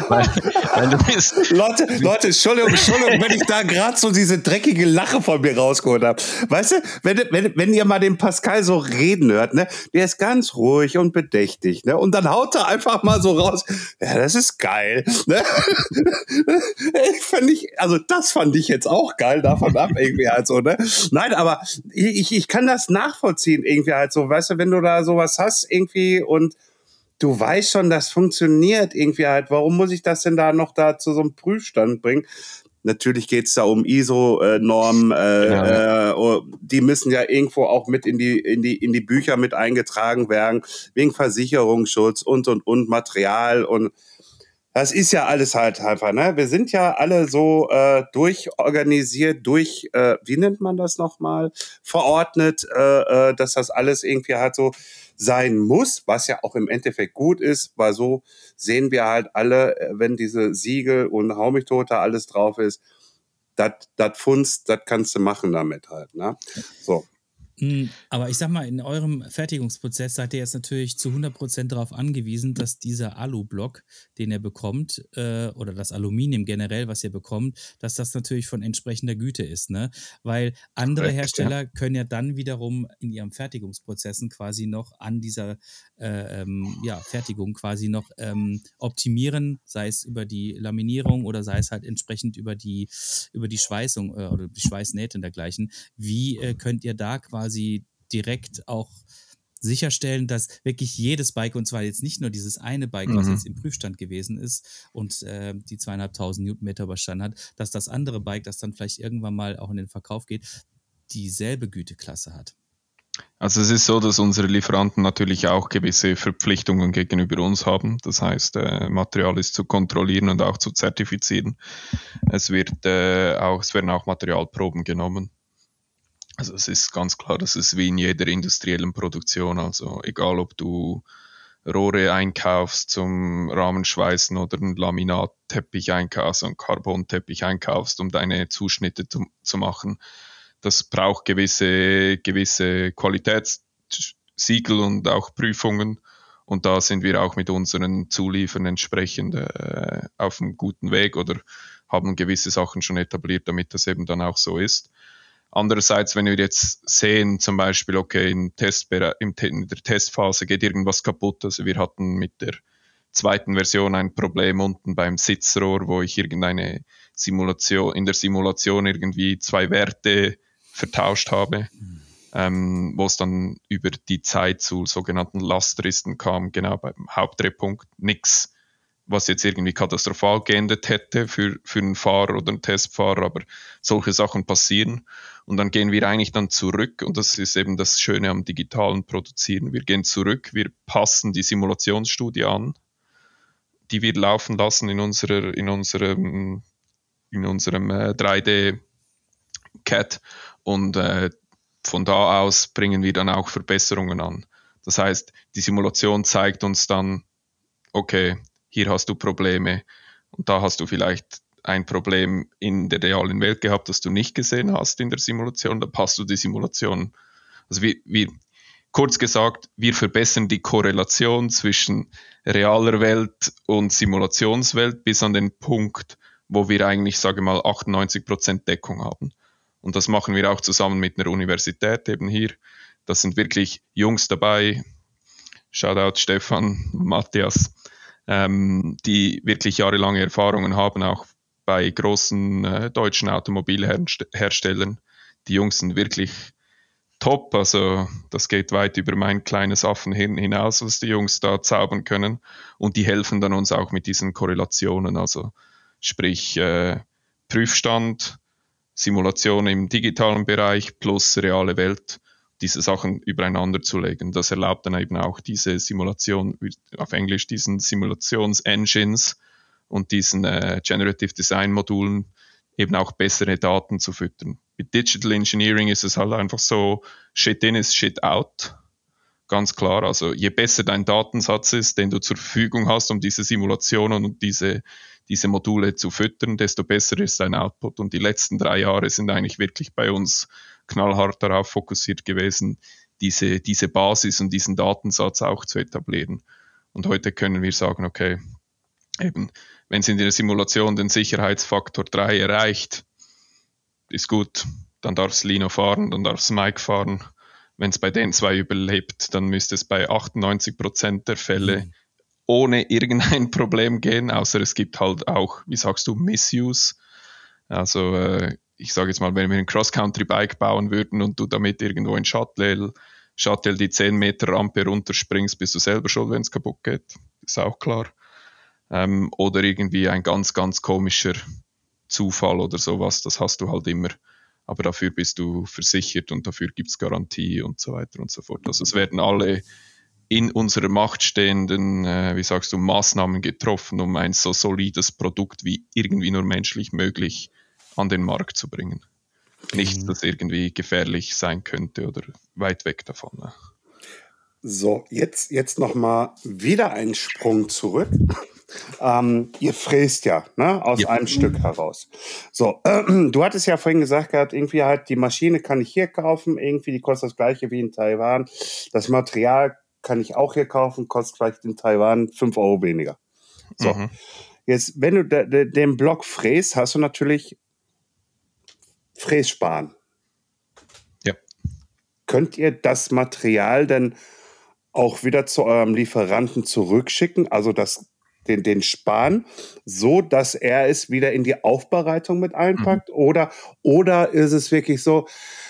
weil, weil du bist Leute, Leute, Entschuldigung, Entschuldigung, wenn ich da gerade so diese dreckige Lache von mir rausgeholt habe. Weißt du, wenn, wenn, wenn ihr mal den Pascal so reden hört, ne, der ist ganz ruhig und bedächtig, ne, und dann haut er einfach mal so raus, ja, das ist geil, ne? ich fand ich, also das fand ich jetzt auch geil, davon ab irgendwie halt so, ne? Nein, aber ich, ich kann das nachvollziehen irgendwie halt so, weißt du, wenn du da sowas hast, irgendwie irgendwie und du weißt schon, das funktioniert irgendwie halt. Warum muss ich das denn da noch da zu so einem Prüfstand bringen? Natürlich geht es da um ISO-Normen, äh, ja. äh, oh, die müssen ja irgendwo auch mit in die, in, die, in die Bücher mit eingetragen werden, wegen Versicherungsschutz und und und Material und das ist ja alles halt einfach, ne? Wir sind ja alle so äh, durchorganisiert, durch, äh, wie nennt man das nochmal, verordnet, äh, äh, dass das alles irgendwie halt so sein muss, was ja auch im Endeffekt gut ist, weil so sehen wir halt alle, äh, wenn diese Siegel und Hau mich alles drauf ist, das Funst, das kannst du machen damit halt, ne? So. Hm, aber ich sag mal, in eurem Fertigungsprozess seid ihr jetzt natürlich zu 100% darauf angewiesen, dass dieser Alu-Block, den ihr bekommt, äh, oder das Aluminium generell, was ihr bekommt, dass das natürlich von entsprechender Güte ist. Ne? Weil andere Hersteller können ja dann wiederum in ihren Fertigungsprozessen quasi noch an dieser äh, ähm, ja, Fertigung quasi noch ähm, optimieren, sei es über die Laminierung oder sei es halt entsprechend über die, über die Schweißung äh, oder die Schweißnähte und dergleichen. Wie äh, könnt ihr da quasi quasi direkt auch sicherstellen, dass wirklich jedes Bike, und zwar jetzt nicht nur dieses eine Bike, mhm. was jetzt im Prüfstand gewesen ist und äh, die zweieinhalbtausend Newtonmeter überstanden hat, dass das andere Bike, das dann vielleicht irgendwann mal auch in den Verkauf geht, dieselbe Güteklasse hat. Also es ist so, dass unsere Lieferanten natürlich auch gewisse Verpflichtungen gegenüber uns haben. Das heißt, äh, Material ist zu kontrollieren und auch zu zertifizieren. Es wird äh, auch, es werden auch Materialproben genommen Also es ist ganz klar, das ist wie in jeder industriellen Produktion. Also egal, ob du Rohre einkaufst zum Rahmenschweißen oder einen Laminatteppich einkaufst, einen Carbonteppich einkaufst, um deine Zuschnitte zu, zu machen. Das braucht gewisse, gewisse Qualitätssiegel und auch Prüfungen. Und da sind wir auch mit unseren Zuliefern entsprechend äh, auf einem guten Weg oder haben gewisse Sachen schon etabliert, damit das eben dann auch so ist. Andererseits, wenn wir jetzt sehen, zum Beispiel, okay, in, in der Testphase geht irgendwas kaputt. Also wir hatten mit der zweiten Version ein Problem unten beim Sitzrohr, wo ich irgendeine Simulation, in der Simulation irgendwie zwei Werte vertauscht habe, ähm, wo es dann über die Zeit zu sogenannten Lastristen kam, genau beim Hauptdrehpunkt. Nix was jetzt irgendwie katastrophal geendet hätte für, für einen Fahrer oder einen Testfahrer, aber solche Sachen passieren. Und dann gehen wir eigentlich dann zurück und das ist eben das Schöne am digitalen Produzieren. Wir gehen zurück, wir passen die Simulationsstudie an, die wir laufen lassen in, unserer, in unserem, in unserem äh, 3D-CAD und äh, von da aus bringen wir dann auch Verbesserungen an. Das heißt, die Simulation zeigt uns dann, okay, hier hast du Probleme und da hast du vielleicht ein Problem in der realen Welt gehabt, das du nicht gesehen hast in der Simulation, da passt du die Simulation. Also wir, wir kurz gesagt, wir verbessern die Korrelation zwischen realer Welt und Simulationswelt bis an den Punkt, wo wir eigentlich, sage mal, 98% Deckung haben. Und das machen wir auch zusammen mit einer Universität eben hier. Das sind wirklich Jungs dabei. Shoutout Stefan, Matthias, ähm, die wirklich jahrelange Erfahrungen haben, auch bei großen äh, deutschen Automobilherstellern. Die Jungs sind wirklich top, also das geht weit über mein kleines Affenhirn hinaus, was die Jungs da zaubern können. Und die helfen dann uns auch mit diesen Korrelationen, also sprich äh, Prüfstand, Simulation im digitalen Bereich plus reale Welt diese Sachen übereinander zu legen. Das erlaubt dann eben auch diese Simulation, auf Englisch diesen Simulations-Engines und diesen äh, Generative Design Modulen eben auch bessere Daten zu füttern. Mit Digital Engineering ist es halt einfach so, Shit in ist Shit out. Ganz klar. Also je besser dein Datensatz ist, den du zur Verfügung hast, um diese Simulationen und diese, diese Module zu füttern, desto besser ist dein Output. Und die letzten drei Jahre sind eigentlich wirklich bei uns knallhart darauf fokussiert gewesen, diese, diese Basis und diesen Datensatz auch zu etablieren. Und heute können wir sagen, okay, eben, wenn es in der Simulation den Sicherheitsfaktor 3 erreicht, ist gut, dann darf es Lino fahren, dann darf es Mike fahren. Wenn es bei den zwei überlebt, dann müsste es bei 98 Prozent der Fälle mhm. ohne irgendein Problem gehen, außer es gibt halt auch, wie sagst du, Misuse. Also äh, ich sage jetzt mal, wenn wir ein Cross-Country-Bike bauen würden und du damit irgendwo in Shuttle, Shuttle die 10 Meter Rampe runterspringst, bist du selber schuld, wenn es kaputt geht. Ist auch klar. Ähm, oder irgendwie ein ganz, ganz komischer Zufall oder sowas, das hast du halt immer. Aber dafür bist du versichert und dafür gibt es Garantie und so weiter und so fort. Also es werden alle in unserer Macht stehenden, äh, wie sagst du, Maßnahmen getroffen, um ein so solides Produkt wie irgendwie nur menschlich möglich an den Markt zu bringen. Nichts, mhm. das irgendwie gefährlich sein könnte oder weit weg davon. Ne? So, jetzt, jetzt nochmal wieder einen Sprung zurück. Ähm, ihr fräst ja, ne, aus ja. einem Stück heraus. So, äh, du hattest ja vorhin gesagt gehabt, irgendwie halt, die Maschine kann ich hier kaufen, irgendwie, die kostet das gleiche wie in Taiwan. Das Material kann ich auch hier kaufen, kostet vielleicht in Taiwan 5 Euro weniger. So, mhm. jetzt, wenn du de, de, den Block fräst, hast du natürlich Frässparen. Ja. Könnt ihr das Material denn auch wieder zu eurem Lieferanten zurückschicken, also das, den, den Span, so dass er es wieder in die Aufbereitung mit einpackt? Mhm. Oder, oder ist es wirklich so,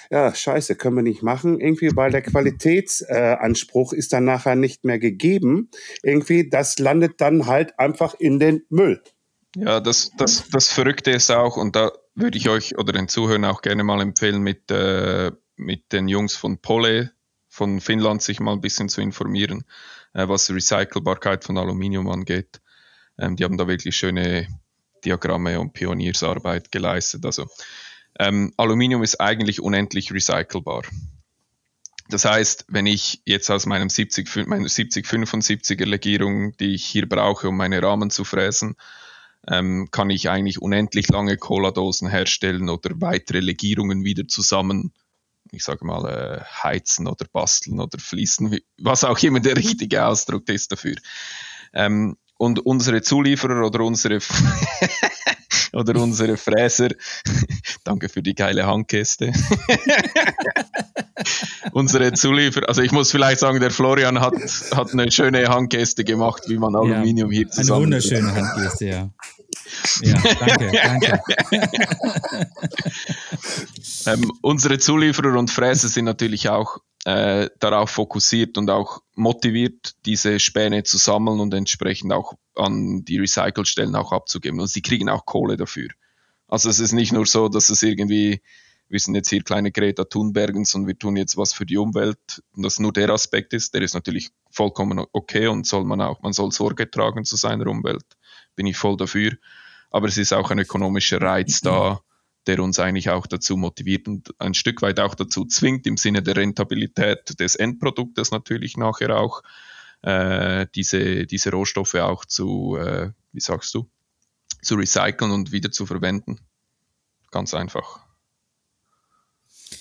ja, scheiße, können wir nicht machen, irgendwie, weil der Qualitätsanspruch äh, ist dann nachher nicht mehr gegeben. Irgendwie, das landet dann halt einfach in den Müll. Ja, das, das, das Verrückte ist auch, und da würde ich euch oder den Zuhörern auch gerne mal empfehlen, mit, äh, mit den Jungs von Pole von Finnland sich mal ein bisschen zu informieren, äh, was Recycelbarkeit von Aluminium angeht. Ähm, die haben da wirklich schöne Diagramme und Pioniersarbeit geleistet. Also Ähm, Aluminium ist eigentlich unendlich recycelbar. Das heißt, wenn ich jetzt aus meinem 70, meiner 70-75er Legierung, die ich hier brauche, um meine Rahmen zu fräsen, ähm, kann ich eigentlich unendlich lange Cola-Dosen herstellen oder weitere Legierungen wieder zusammen, ich sage mal, äh, heizen oder basteln oder fließen, was auch immer der richtige Ausdruck ist dafür. Ähm, und unsere Zulieferer oder unsere oder unsere Fräser. Danke für die geile Handgeste. unsere Zulieferer, also ich muss vielleicht sagen, der Florian hat, hat eine schöne Handgeste gemacht, wie man Aluminium ja, hier zusammen. Eine wunderschöne Handgeste, ja. Ja, danke, danke. ähm, unsere Zulieferer und Fräser sind natürlich auch äh, darauf fokussiert und auch motiviert, diese Späne zu sammeln und entsprechend auch an die Recycelstellen auch abzugeben. Und sie kriegen auch Kohle dafür. Also es ist nicht nur so, dass es irgendwie, wir sind jetzt hier kleine Greta Thunbergens und wir tun jetzt was für die Umwelt, und das nur der Aspekt ist, der ist natürlich vollkommen okay und soll man auch, man soll Sorge tragen zu seiner Umwelt, bin ich voll dafür. Aber es ist auch ein ökonomischer Reiz da, der uns eigentlich auch dazu motiviert und ein Stück weit auch dazu zwingt, im Sinne der Rentabilität des Endproduktes natürlich nachher auch, äh, diese, diese Rohstoffe auch zu, äh, wie sagst du, zu recyceln und wieder zu verwenden. Ganz einfach.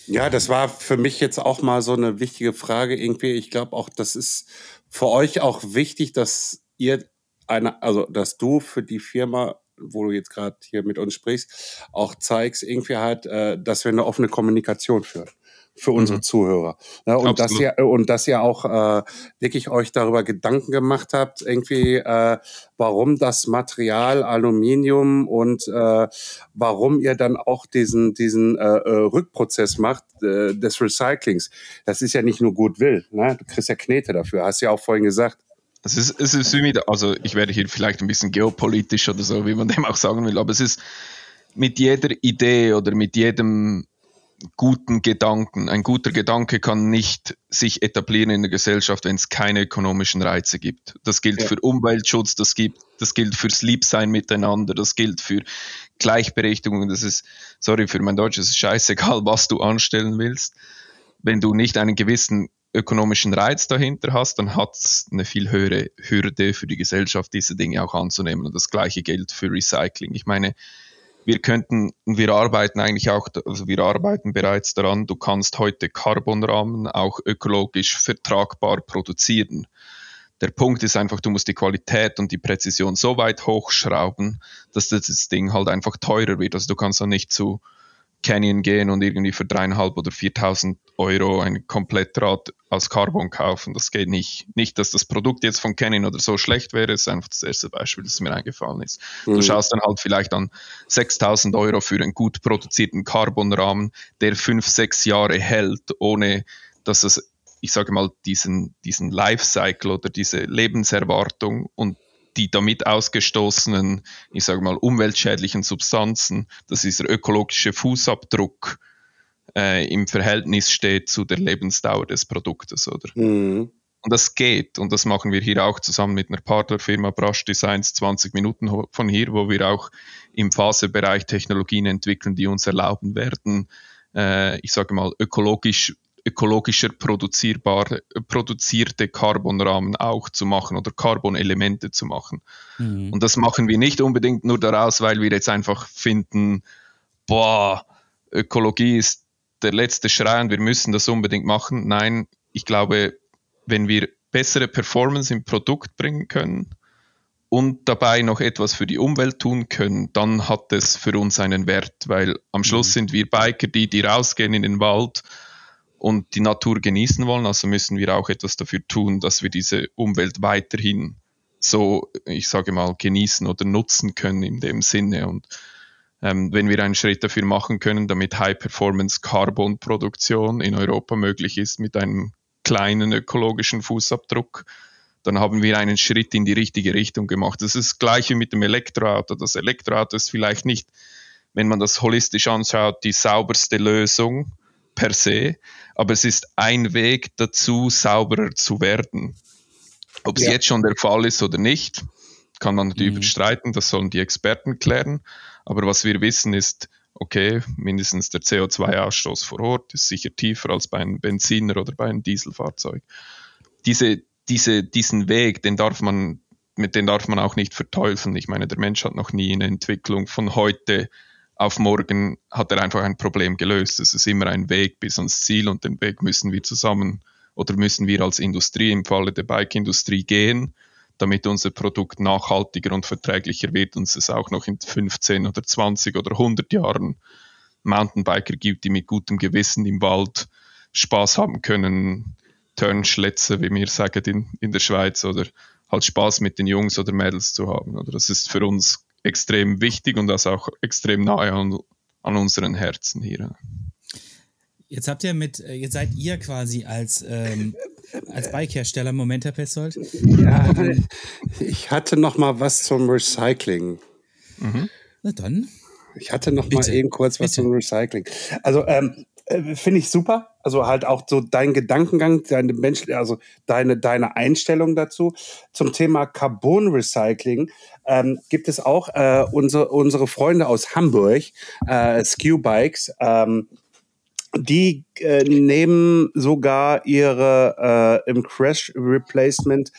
Ja, das war für mich jetzt auch mal so eine wichtige Frage irgendwie. Ich glaube auch, das ist für euch auch wichtig, dass ihr eine, also dass du für die Firma wo du jetzt gerade hier mit uns sprichst, auch zeigst, irgendwie halt, äh, dass wir eine offene Kommunikation führen für unsere mhm. Zuhörer. Ja, und, dass ihr, und dass ihr auch äh, wirklich euch darüber Gedanken gemacht habt, irgendwie, äh, warum das Material Aluminium und äh, warum ihr dann auch diesen, diesen äh, äh Rückprozess macht äh, des Recyclings. Das ist ja nicht nur gut will. Ne? Du kriegst ja Knete dafür, hast ja auch vorhin gesagt. Es ist, es ist mit, also ich werde hier vielleicht ein bisschen geopolitisch oder so, wie man dem auch sagen will, aber es ist mit jeder Idee oder mit jedem guten Gedanken, ein guter Gedanke kann nicht sich etablieren in der Gesellschaft, wenn es keine ökonomischen Reize gibt. Das gilt ja. für Umweltschutz, das, gibt, das gilt fürs Liebsein miteinander, das gilt für Gleichberechtigung. Das ist, sorry für mein Deutsch, es ist scheißegal, was du anstellen willst. Wenn du nicht einen gewissen ökonomischen Reiz dahinter hast, dann hat es eine viel höhere Hürde für die Gesellschaft, diese Dinge auch anzunehmen. Und das gleiche gilt für Recycling. Ich meine, wir könnten, wir arbeiten eigentlich auch, also wir arbeiten bereits daran, du kannst heute Carbonrahmen auch ökologisch vertragbar produzieren. Der Punkt ist einfach, du musst die Qualität und die Präzision so weit hochschrauben, dass das Ding halt einfach teurer wird. Also du kannst dann nicht zu Canyon gehen und irgendwie für dreieinhalb oder 4.000 Euro ein Komplettrad aus Carbon kaufen. Das geht nicht. Nicht, dass das Produkt jetzt von Canyon oder so schlecht wäre, ist einfach das erste Beispiel, das mir eingefallen ist. Mhm. Du schaust dann halt vielleicht an 6.000 Euro für einen gut produzierten Carbonrahmen, der fünf, sechs Jahre hält, ohne dass es ich sage mal, diesen, diesen Lifecycle oder diese Lebenserwartung und die damit ausgestoßenen, ich sage mal, umweltschädlichen Substanzen, dass dieser ökologische Fußabdruck äh, im Verhältnis steht zu der Lebensdauer des Produktes, oder? Mhm. Und das geht. Und das machen wir hier auch zusammen mit einer Partnerfirma Brush Designs 20 Minuten von hier, wo wir auch im Phasebereich Technologien entwickeln, die uns erlauben werden, äh, ich sage mal, ökologisch ökologischer produzierbar, produzierte Carbonrahmen auch zu machen oder Carbon-Elemente zu machen. Mhm. Und das machen wir nicht unbedingt nur daraus, weil wir jetzt einfach finden, boah, Ökologie ist der letzte Schrei und wir müssen das unbedingt machen. Nein, ich glaube, wenn wir bessere Performance im Produkt bringen können und dabei noch etwas für die Umwelt tun können, dann hat es für uns einen Wert, weil am Schluss mhm. sind wir Biker, die, die rausgehen in den Wald und die Natur genießen wollen. Also müssen wir auch etwas dafür tun, dass wir diese Umwelt weiterhin so, ich sage mal, genießen oder nutzen können in dem Sinne. Und ähm, wenn wir einen Schritt dafür machen können, damit High-Performance-Carbon-Produktion in Europa möglich ist mit einem kleinen ökologischen Fußabdruck, dann haben wir einen Schritt in die richtige Richtung gemacht. Das ist das gleiche mit dem Elektroauto. Das Elektroauto ist vielleicht nicht, wenn man das holistisch anschaut, die sauberste Lösung per se, aber es ist ein Weg dazu, sauberer zu werden. Ob es ja. jetzt schon der Fall ist oder nicht, kann man natürlich mhm. streiten, das sollen die Experten klären. Aber was wir wissen ist, okay, mindestens der CO2-Ausstoß vor Ort ist sicher tiefer als bei einem Benziner oder bei einem Dieselfahrzeug. Diese, diese, diesen Weg, den darf man, mit dem darf man auch nicht verteufeln. Ich meine, der Mensch hat noch nie eine Entwicklung von heute auf morgen hat er einfach ein Problem gelöst. Es ist immer ein Weg bis ans Ziel und den Weg müssen wir zusammen oder müssen wir als Industrie im Falle der Bike-Industrie gehen, damit unser Produkt nachhaltiger und verträglicher wird und es auch noch in 15 oder 20 oder 100 Jahren Mountainbiker gibt, die mit gutem Gewissen im Wald Spaß haben können, Turnschlätze, wie wir sagen in, in der Schweiz, oder halt Spaß mit den Jungs oder Mädels zu haben. Oder das ist für uns extrem wichtig und das auch extrem nahe an, an unseren Herzen hier. Jetzt habt ihr mit, äh, jetzt seid ihr quasi als, ähm, als Bike-Hersteller, Moment, Herr Petzold. Ja, ich hatte noch mal was zum Recycling. Mhm. Na dann. Ich hatte noch Bitte. mal eben kurz was Bitte. zum Recycling. Also ähm, äh, finde ich super. Also halt auch so dein Gedankengang, deine Mensch, also deine, deine Einstellung dazu. Zum Thema Carbon Recycling ähm, gibt es auch äh, unsere, unsere Freunde aus Hamburg, äh, Skew Bikes, ähm, die äh, nehmen sogar ihre äh, im Crash Replacement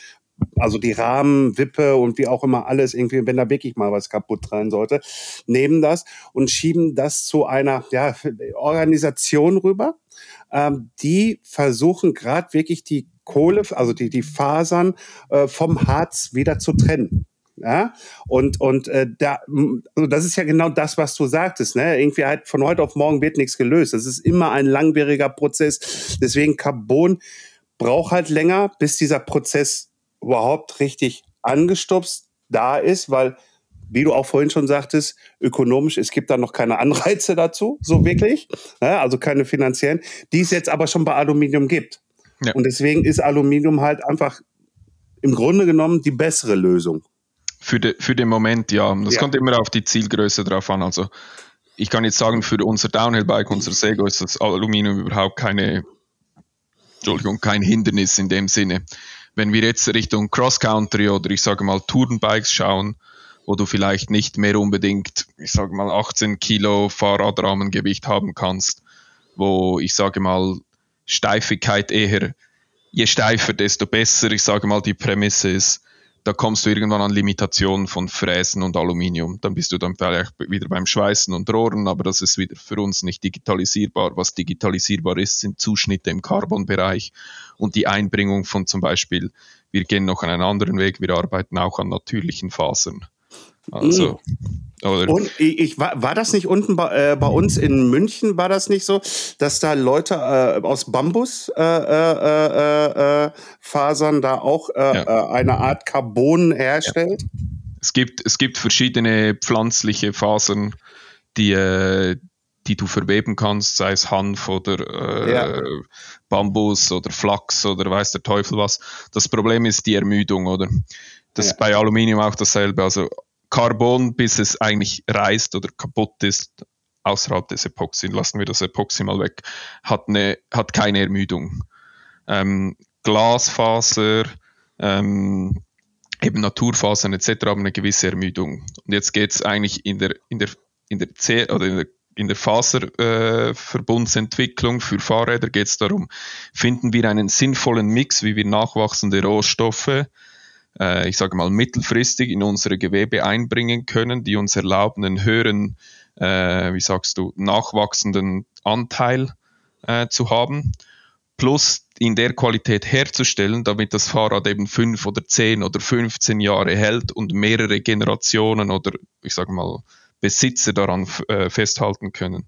also die Rahmen, Wippe und wie auch immer alles, irgendwie, wenn da wirklich mal was kaputt rein sollte, nehmen das und schieben das zu einer ja, Organisation rüber, ähm, die versuchen gerade wirklich die Kohle, also die, die Fasern äh, vom Harz wieder zu trennen. Ja, und, und äh, da, also das ist ja genau das, was du sagtest. Ne? Irgendwie halt von heute auf morgen wird nichts gelöst. Das ist immer ein langwieriger Prozess. Deswegen Carbon braucht halt länger, bis dieser Prozess überhaupt richtig angestupst da ist, weil, wie du auch vorhin schon sagtest, ökonomisch, es gibt da noch keine Anreize dazu, so wirklich. Ja, also keine finanziellen, die es jetzt aber schon bei Aluminium gibt. Ja. Und deswegen ist Aluminium halt einfach im Grunde genommen die bessere Lösung. Für, de, für den Moment, ja. Das ja. kommt immer auf die Zielgröße drauf an. Also ich kann jetzt sagen, für unser Downhill-Bike, unser Sego, ist das Aluminium überhaupt keine, Entschuldigung, kein Hindernis in dem Sinne. Wenn wir jetzt Richtung Cross-Country oder ich sage mal Tourenbikes schauen, wo du vielleicht nicht mehr unbedingt, ich sage mal, 18 Kilo Fahrradrahmengewicht haben kannst, wo ich sage mal Steifigkeit eher, je steifer, desto besser, ich sage mal, die Prämisse ist, da kommst du irgendwann an Limitationen von Fräsen und Aluminium. Dann bist du dann vielleicht wieder beim Schweißen und Rohren, aber das ist wieder für uns nicht digitalisierbar. Was digitalisierbar ist, sind Zuschnitte im Carbon-Bereich und die Einbringung von zum Beispiel, wir gehen noch einen anderen Weg, wir arbeiten auch an natürlichen Fasern. Also, oder? Und ich, ich, war, war das nicht unten bei, äh, bei, uns in München, war das nicht so, dass da Leute äh, aus Bambusfasern äh, äh, äh, da auch ja. eine Art Carbon herstellt? Ja. Es, gibt, es gibt verschiedene pflanzliche Fasern, die, die du verweben kannst, sei es Hanf oder ja. Bambus oder Flachs oder weiß der Teufel was. Das Problem ist die Ermüdung, oder? Das ist bei Aluminium auch dasselbe. Also Carbon, bis es eigentlich reißt oder kaputt ist, außerhalb des Epoxy, lassen wir das Epoxy mal weg, hat, eine, hat keine Ermüdung. Ähm, Glasfaser, ähm, eben Naturfasern etc. haben eine gewisse Ermüdung. Und jetzt geht es eigentlich in der, in der, in der, C oder in der in der Faserverbundsentwicklung äh, für Fahrräder geht es darum, finden wir einen sinnvollen Mix, wie wir nachwachsende Rohstoffe äh, ich sage mal, mittelfristig in unsere Gewebe einbringen können, die uns erlauben, einen höheren, äh, wie sagst du, nachwachsenden Anteil äh, zu haben, plus in der Qualität herzustellen, damit das Fahrrad eben fünf oder zehn oder 15 Jahre hält und mehrere Generationen oder ich sage mal Besitzer daran äh, festhalten können.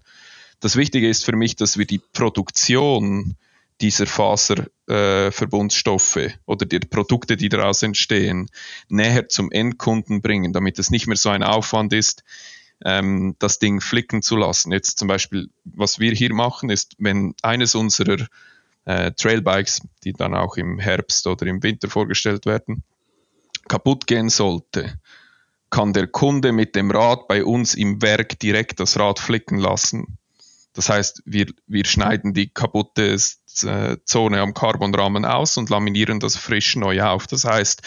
Das Wichtige ist für mich, dass wir die Produktion dieser Faserverbundstoffe äh, oder die Produkte, die daraus entstehen, näher zum Endkunden bringen, damit es nicht mehr so ein Aufwand ist, ähm, das Ding flicken zu lassen. Jetzt zum Beispiel, was wir hier machen, ist, wenn eines unserer äh, Trailbikes, die dann auch im Herbst oder im Winter vorgestellt werden, kaputt gehen sollte, kann der Kunde mit dem Rad bei uns im Werk direkt das Rad flicken lassen. Das heißt, wir, wir schneiden die kaputte Zone am Carbonrahmen aus und laminieren das frisch neu auf. Das heißt,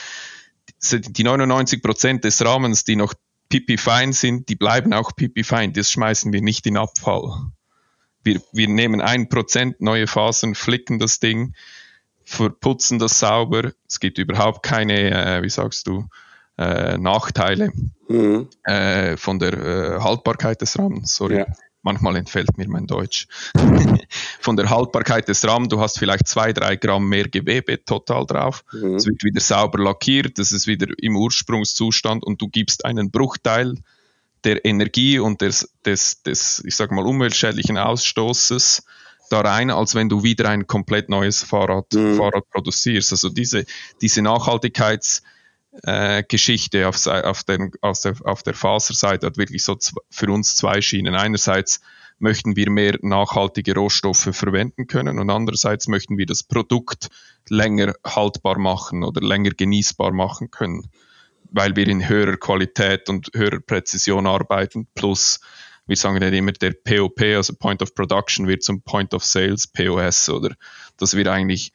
die 99 Prozent des Rahmens, die noch pipi fein sind, die bleiben auch pipi fein. Das schmeißen wir nicht in Abfall. Wir, wir nehmen ein Prozent neue Fasern, flicken das Ding, verputzen das sauber. Es gibt überhaupt keine, äh, wie sagst du, äh, Nachteile mhm. äh, von der äh, Haltbarkeit des Rahmens. Sorry. Ja. Manchmal entfällt mir mein Deutsch. von der Haltbarkeit des Rahmens, du hast vielleicht zwei, drei Gramm mehr Gewebe total drauf. Mhm. Es wird wieder sauber lackiert, es ist wieder im Ursprungszustand und du gibst einen Bruchteil der Energie und des, des, des ich sag mal, umweltschädlichen Ausstoßes da rein, als wenn du wieder ein komplett neues Fahrrad, mhm. Fahrrad produzierst. Also diese, diese Nachhaltigkeits- äh, Geschichte auf, auf, der, aus der, auf der Faserseite hat wirklich so für uns zwei Schienen. Einerseits möchten wir mehr nachhaltige Rohstoffe verwenden können und andererseits möchten wir das Produkt länger haltbar machen oder länger genießbar machen können, weil wir in höherer Qualität und höherer Präzision arbeiten. Plus, wir sagen ja immer, der POP, also Point of Production, wird zum Point of Sales, POS, oder dass wir eigentlich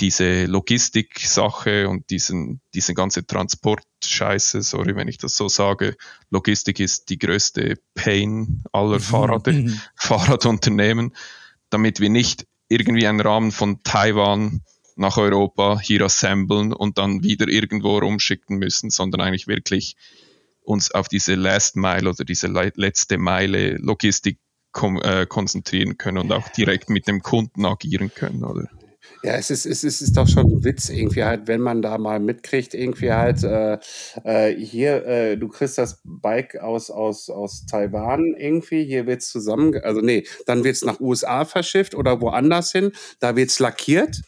diese Logistik-Sache und diesen, diese ganze Transport-Scheiße, sorry, wenn ich das so sage, Logistik ist die größte Pain aller mhm. Fahrrad mhm. Fahrradunternehmen, damit wir nicht irgendwie einen Rahmen von Taiwan nach Europa hier assemblen und dann wieder irgendwo rumschicken müssen, sondern eigentlich wirklich uns auf diese Last Mile oder diese letzte Meile Logistik äh, konzentrieren können und auch direkt mit dem Kunden agieren können, oder? Ja, es ist, es ist, es ist doch schon ein Witz irgendwie halt, wenn man da mal mitkriegt, irgendwie halt, äh, äh, hier, äh, du kriegst das Bike aus, aus, aus Taiwan irgendwie, hier wird's zusammen, also nee, dann wird's nach USA verschifft oder woanders hin, da wird's lackiert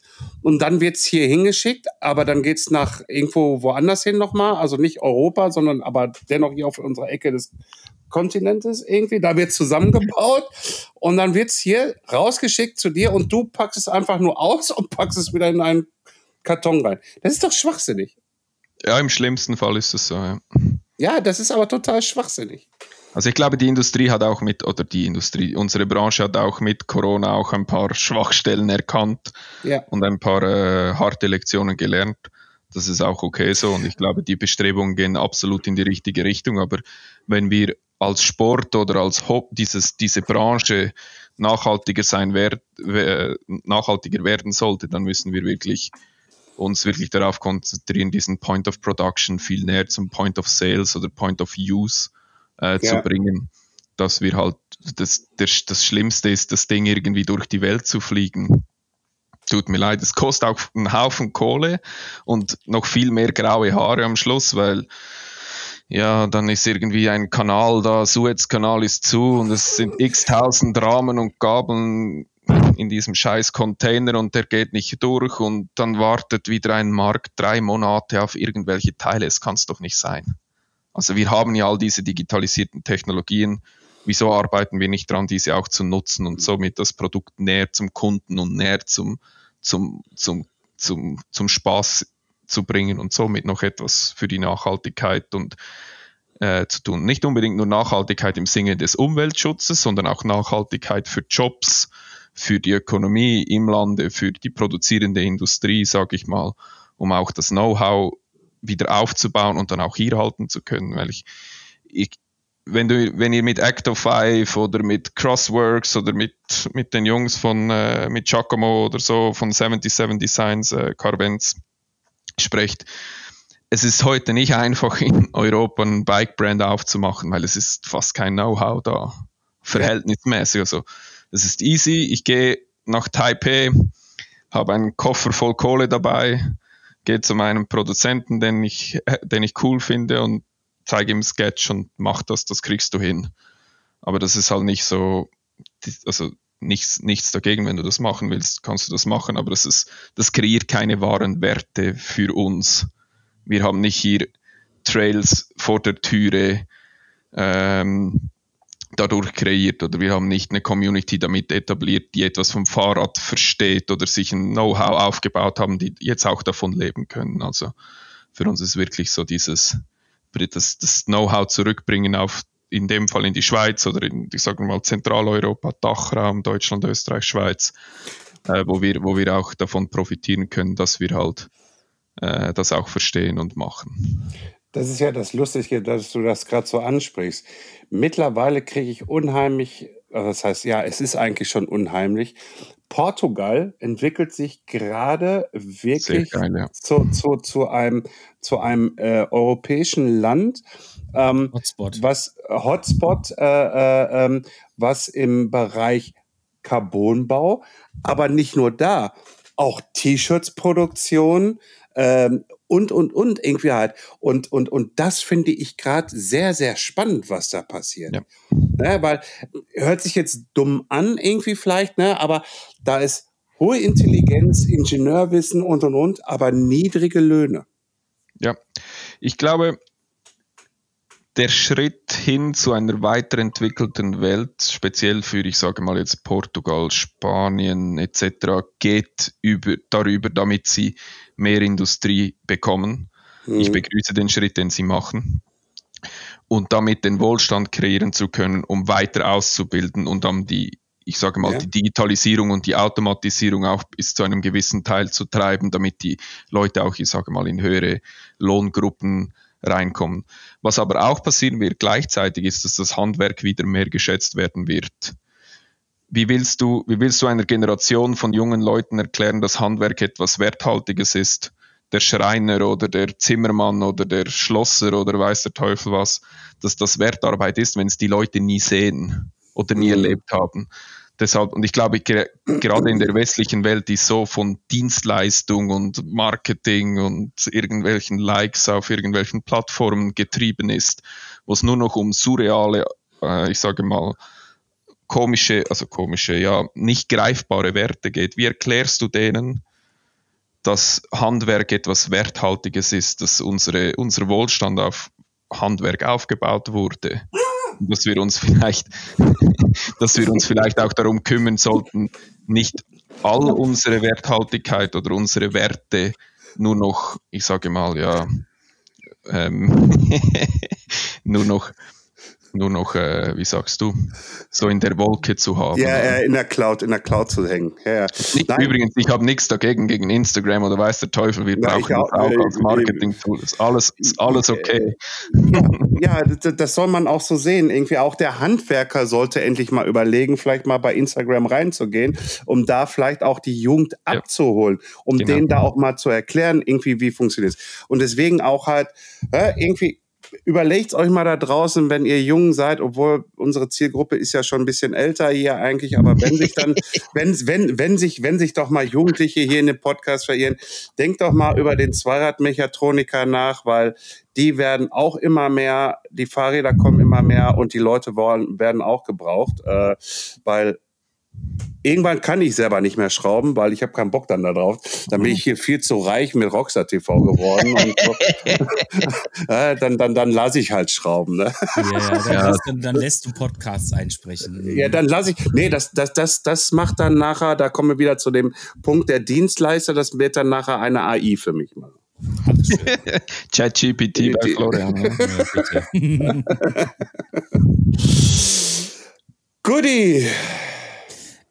und dann wird's hier hingeschickt, aber dann geht's nach irgendwo woanders hin nochmal, also nicht Europa, sondern aber dennoch hier auf unserer Ecke des Kontinentes irgendwie. Da wird zusammengebaut und dann wird es hier rausgeschickt zu dir und du packst es einfach nur aus und packst es wieder in einen Karton rein. Das ist doch schwachsinnig. Ja, im schlimmsten Fall ist es so, ja. Ja, das ist aber total schwachsinnig. Also ich glaube, die Industrie hat auch mit, oder die Industrie, unsere Branche hat auch mit Corona auch ein paar Schwachstellen erkannt ja. und ein paar äh, harte Lektionen gelernt. Das ist auch okay so und ich glaube, die Bestrebungen gehen absolut in die richtige Richtung. Aber wenn wir als Sport oder als Hop dieses, diese Branche nachhaltiger sein werd, nachhaltiger werden sollte, dann müssen wir wirklich uns wirklich darauf konzentrieren, diesen Point of Production viel näher zum Point of Sales oder Point of Use äh, ja. zu bringen, dass wir halt das, das, das Schlimmste ist, das Ding irgendwie durch die Welt zu fliegen. Tut mir leid, es kostet auch einen Haufen Kohle und noch viel mehr graue Haare am Schluss, weil ja, dann ist irgendwie ein Kanal da, Suezkanal ist zu und es sind x tausend Rahmen und Gabeln in diesem scheiß Container und der geht nicht durch und dann wartet wieder ein Markt drei Monate auf irgendwelche Teile. Es kann es doch nicht sein. Also wir haben ja all diese digitalisierten Technologien. Wieso arbeiten wir nicht daran, diese auch zu nutzen und somit das Produkt näher zum Kunden und näher zum, zum, zum, zum, zum Spaß zu bringen und somit noch etwas für die Nachhaltigkeit und äh, zu tun. Nicht unbedingt nur Nachhaltigkeit im Sinne des Umweltschutzes, sondern auch Nachhaltigkeit für Jobs, für die Ökonomie im Lande, für die produzierende Industrie, sage ich mal, um auch das Know-how wieder aufzubauen und dann auch hier halten zu können, weil ich, ich wenn du, wenn ihr mit Acto 5 oder mit Crossworks oder mit, mit den Jungs von, äh, mit Giacomo oder so von 77 Designs, äh, Carvens, spricht. Es ist heute nicht einfach in Europa ein Bike-Brand aufzumachen, weil es ist fast kein Know-how da. Verhältnismäßig. Also, es ist easy. Ich gehe nach Taipei, habe einen Koffer voll Kohle dabei, gehe zu meinem Produzenten, den ich, den ich cool finde und zeige ihm Sketch und mach das, das kriegst du hin. Aber das ist halt nicht so, also nichts, nichts dagegen, wenn du das machen willst, kannst du das machen, aber das, ist, das kreiert keine wahren Werte für uns. Wir haben nicht hier Trails vor der Türe ähm, dadurch kreiert oder wir haben nicht eine Community damit etabliert, die etwas vom Fahrrad versteht oder sich ein Know-how aufgebaut haben, die jetzt auch davon leben können. Also für uns ist wirklich so dieses das, das Know-how zurückbringen auf in dem Fall in die Schweiz oder in, ich sage mal, Zentraleuropa, Dachraum, Deutschland, Österreich, Schweiz, äh, wo, wir, wo wir auch davon profitieren können, dass wir halt äh, das auch verstehen und machen. Das ist ja das Lustige, dass du das gerade so ansprichst. Mittlerweile kriege ich unheimlich, also das heißt, ja, es ist eigentlich schon unheimlich. Portugal entwickelt sich gerade wirklich geil, ja. zu, zu, zu einem, zu einem äh, europäischen Land, ähm, Hotspot. was Hotspot, äh, äh, ähm, was im Bereich Carbonbau, aber nicht nur da, auch T-Shirts-Produktion ähm, und, und, und irgendwie halt. Und, und, und das finde ich gerade sehr, sehr spannend, was da passiert. Ja. Ne, weil hört sich jetzt dumm an, irgendwie vielleicht, ne? aber da ist hohe Intelligenz, Ingenieurwissen und, und, und, aber niedrige Löhne. Ja, ich glaube, der Schritt hin zu einer weiterentwickelten Welt, speziell für, ich sage mal jetzt Portugal, Spanien etc., geht über, darüber, damit sie mehr Industrie bekommen. Ich Mhm. begrüße den Schritt, den sie machen. Und damit den Wohlstand kreieren zu können, um weiter auszubilden und dann die, ich sage mal, Ja. die Digitalisierung und die Automatisierung auch bis zu einem gewissen Teil zu treiben, damit die Leute auch, ich sage mal, in höhere Lohngruppen reinkommen. Was aber auch passieren wird gleichzeitig ist, dass das Handwerk wieder mehr geschätzt werden wird. Wie willst du, wie willst du einer Generation von jungen Leuten erklären, dass Handwerk etwas Werthaltiges ist? Der Schreiner oder der Zimmermann oder der Schlosser oder weiß der Teufel was, dass das Wertarbeit ist, wenn es die Leute nie sehen oder nie Mhm. erlebt haben. Deshalb, und ich glaube, ge gerade in der westlichen Welt, die so von Dienstleistung und Marketing und irgendwelchen Likes auf irgendwelchen Plattformen getrieben ist, wo es nur noch um surreale, äh, ich sage mal, komische, also komische, ja, nicht greifbare Werte geht. Wie erklärst du denen, dass Handwerk etwas Werthaltiges ist, dass unsere, unser Wohlstand auf Handwerk aufgebaut wurde? Dass wir uns vielleicht, dass wir uns vielleicht auch darum kümmern sollten, nicht all unsere Werthaltigkeit oder unsere Werte nur noch, ich sage mal, ja, ähm, nur noch, nur noch, äh, wie sagst du, so in der Wolke zu haben. Ja, äh, in der Cloud, in der Cloud zu hängen. Ja, ja. Nicht, übrigens, ich habe nichts dagegen gegen Instagram oder weiß der Teufel, wir Ja, brauchen ich das auch- auch äh, als Marketing-Tool. Ist alles, ist alles okay. Ja, das, das soll man auch so sehen. Irgendwie auch der Handwerker sollte endlich mal überlegen, vielleicht mal bei Instagram reinzugehen, um da vielleicht auch die Jugend Ja. abzuholen, um Genau. denen da auch mal zu erklären, irgendwie wie funktioniert es. Und deswegen auch halt äh, irgendwie überlegt euch mal da draußen, wenn ihr jung seid, obwohl unsere Zielgruppe ist ja schon ein bisschen älter hier eigentlich, aber wenn sich dann, wenn, wenn, wenn sich, wenn sich doch mal Jugendliche hier in den Podcast verirren, denkt doch mal über den Zweiradmechatroniker nach, weil die werden auch immer mehr, die Fahrräder kommen immer mehr und die Leute wollen, werden auch gebraucht, äh, weil irgendwann kann ich selber nicht mehr schrauben, weil ich habe keinen Bock dann da drauf. Dann bin ich hier viel zu reich mit Rockstar TV geworden. und so. äh, dann dann, dann lasse ich halt schrauben. Ne? Ja, ja, dann, Ja. Lässt, dann, dann lässt du Podcasts einsprechen. Ja, dann lasse ich. Nee, das, das, das, das macht dann nachher, da kommen wir wieder zu dem Punkt der Dienstleister, das wird dann nachher eine AI für mich machen. ChatGPT bei Florian. Ja. Ja. Goodie!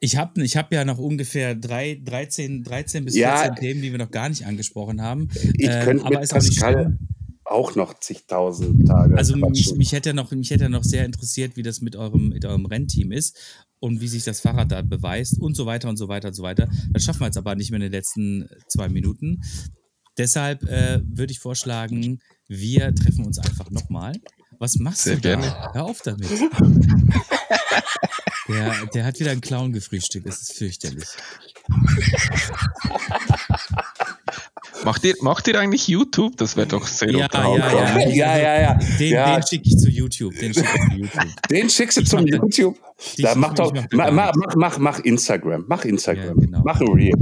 Ich habe ich hab ja noch ungefähr drei, 13, 13 bis 14 Ja. Themen, die wir noch gar nicht angesprochen haben. Ich Ähm, könnte aber mit auch Pascal schlimm. auch noch zigtausend Tage. Also mich, mich hätte ja noch, mich hätte noch sehr interessiert, wie das mit eurem, mit eurem Rennteam ist und wie sich das Fahrrad da beweist und so weiter und so weiter und so weiter. Das schaffen wir jetzt aber nicht mehr in den letzten zwei Minuten. Deshalb äh, würde ich vorschlagen, wir treffen uns einfach nochmal. Was machst Sehr du da? gerne. Hör auf damit. Der, der hat wieder einen Clown gefrühstückt. Das ist fürchterlich. Macht, ihr, macht ihr eigentlich YouTube? Das wäre doch sehr Ja, unterhaltsam. ja, ja. ja, ja, ja. Den, ja den schicke ich zu YouTube. Den schicke ich zu YouTube. den schickst du Ich zum mach YouTube. Da mach doch, mach mach, mach, mach, mach Instagram, mach Instagram, Ja, genau. mach ein Reel.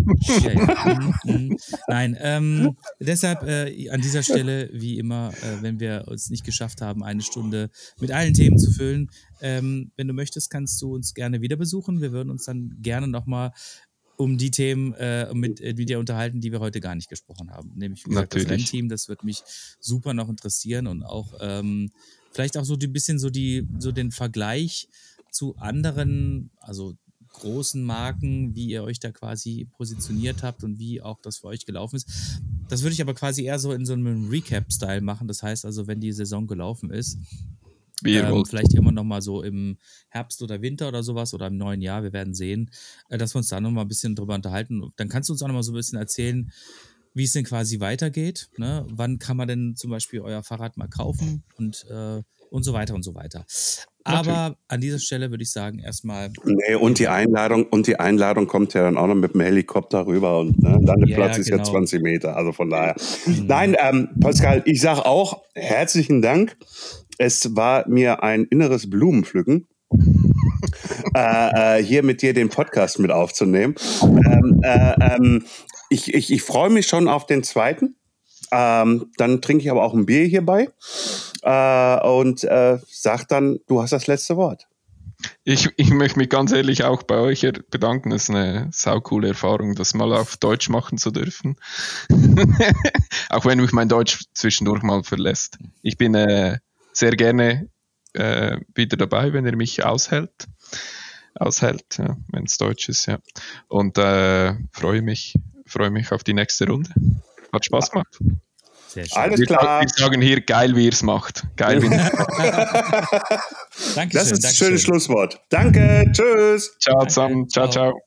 Ja, ja. Mhm, mhm. Nein, ähm, deshalb äh, an dieser Stelle, wie immer, äh, wenn wir es nicht geschafft haben, eine Stunde mit allen Themen zu füllen, ähm, wenn du möchtest, kannst du uns gerne wieder besuchen. Wir würden uns dann gerne nochmal um die Themen äh, mit, äh, dir unterhalten, die wir heute gar nicht gesprochen haben. Nämlich wie gesagt, das Natürlich. Rennteam, das wird mich super noch interessieren und auch ähm, vielleicht auch so ein bisschen so die, so den Vergleich zu anderen, also großen Marken, wie ihr euch da quasi positioniert habt und wie auch das für euch gelaufen ist. das würde ich aber quasi eher so in so einem Recap-Style machen. Das heißt also, wenn die Saison gelaufen ist, ähm, vielleicht immer noch mal so im Herbst oder Winter oder sowas oder im neuen Jahr, wir werden sehen, äh, dass wir uns da noch mal ein bisschen drüber unterhalten. Dann kannst du uns auch noch mal so ein bisschen erzählen, wie es denn quasi weitergeht. Ne? Wann kann man denn zum Beispiel euer Fahrrad mal kaufen und, äh, und so weiter und so weiter. Aber Natürlich. an dieser Stelle würde ich sagen, erstmal. Nee, und die Einladung, und die Einladung kommt ja dann auch noch mit dem Helikopter rüber und ne, Landeplatz ja, ist genau. ja 20 Meter. Also von daher. Mhm. Nein, ähm, Pascal, ich sage auch herzlichen Dank. Es war mir ein inneres Blumenpflücken. äh, äh, hier mit dir den Podcast mit aufzunehmen. Ähm, äh, ähm, ich ich, ich freue mich schon auf den zweiten. Ähm, dann trinke ich aber auch ein Bier hierbei äh, und äh, sag dann, du hast das letzte Wort. Ich, ich möchte mich ganz ehrlich auch bei euch bedanken. Es ist eine saukoole Erfahrung, das mal auf Deutsch machen zu dürfen. auch wenn mich mein Deutsch zwischendurch mal verlässt. Ich bin äh, sehr gerne äh, wieder dabei, wenn ihr mich aushält. Aushält, ja, wenn es Deutsch ist, ja. Und äh, freue mich, freue mich auf die nächste Runde. Hat Spaß gemacht. Sehr schön. Alles klar. Wir sagen hier geil, wie ihr es macht. Geil, wie Dankeschön. Das ist ein schönes Schlusswort. Danke. Tschüss. Ciao zusammen. Ciao, ciao.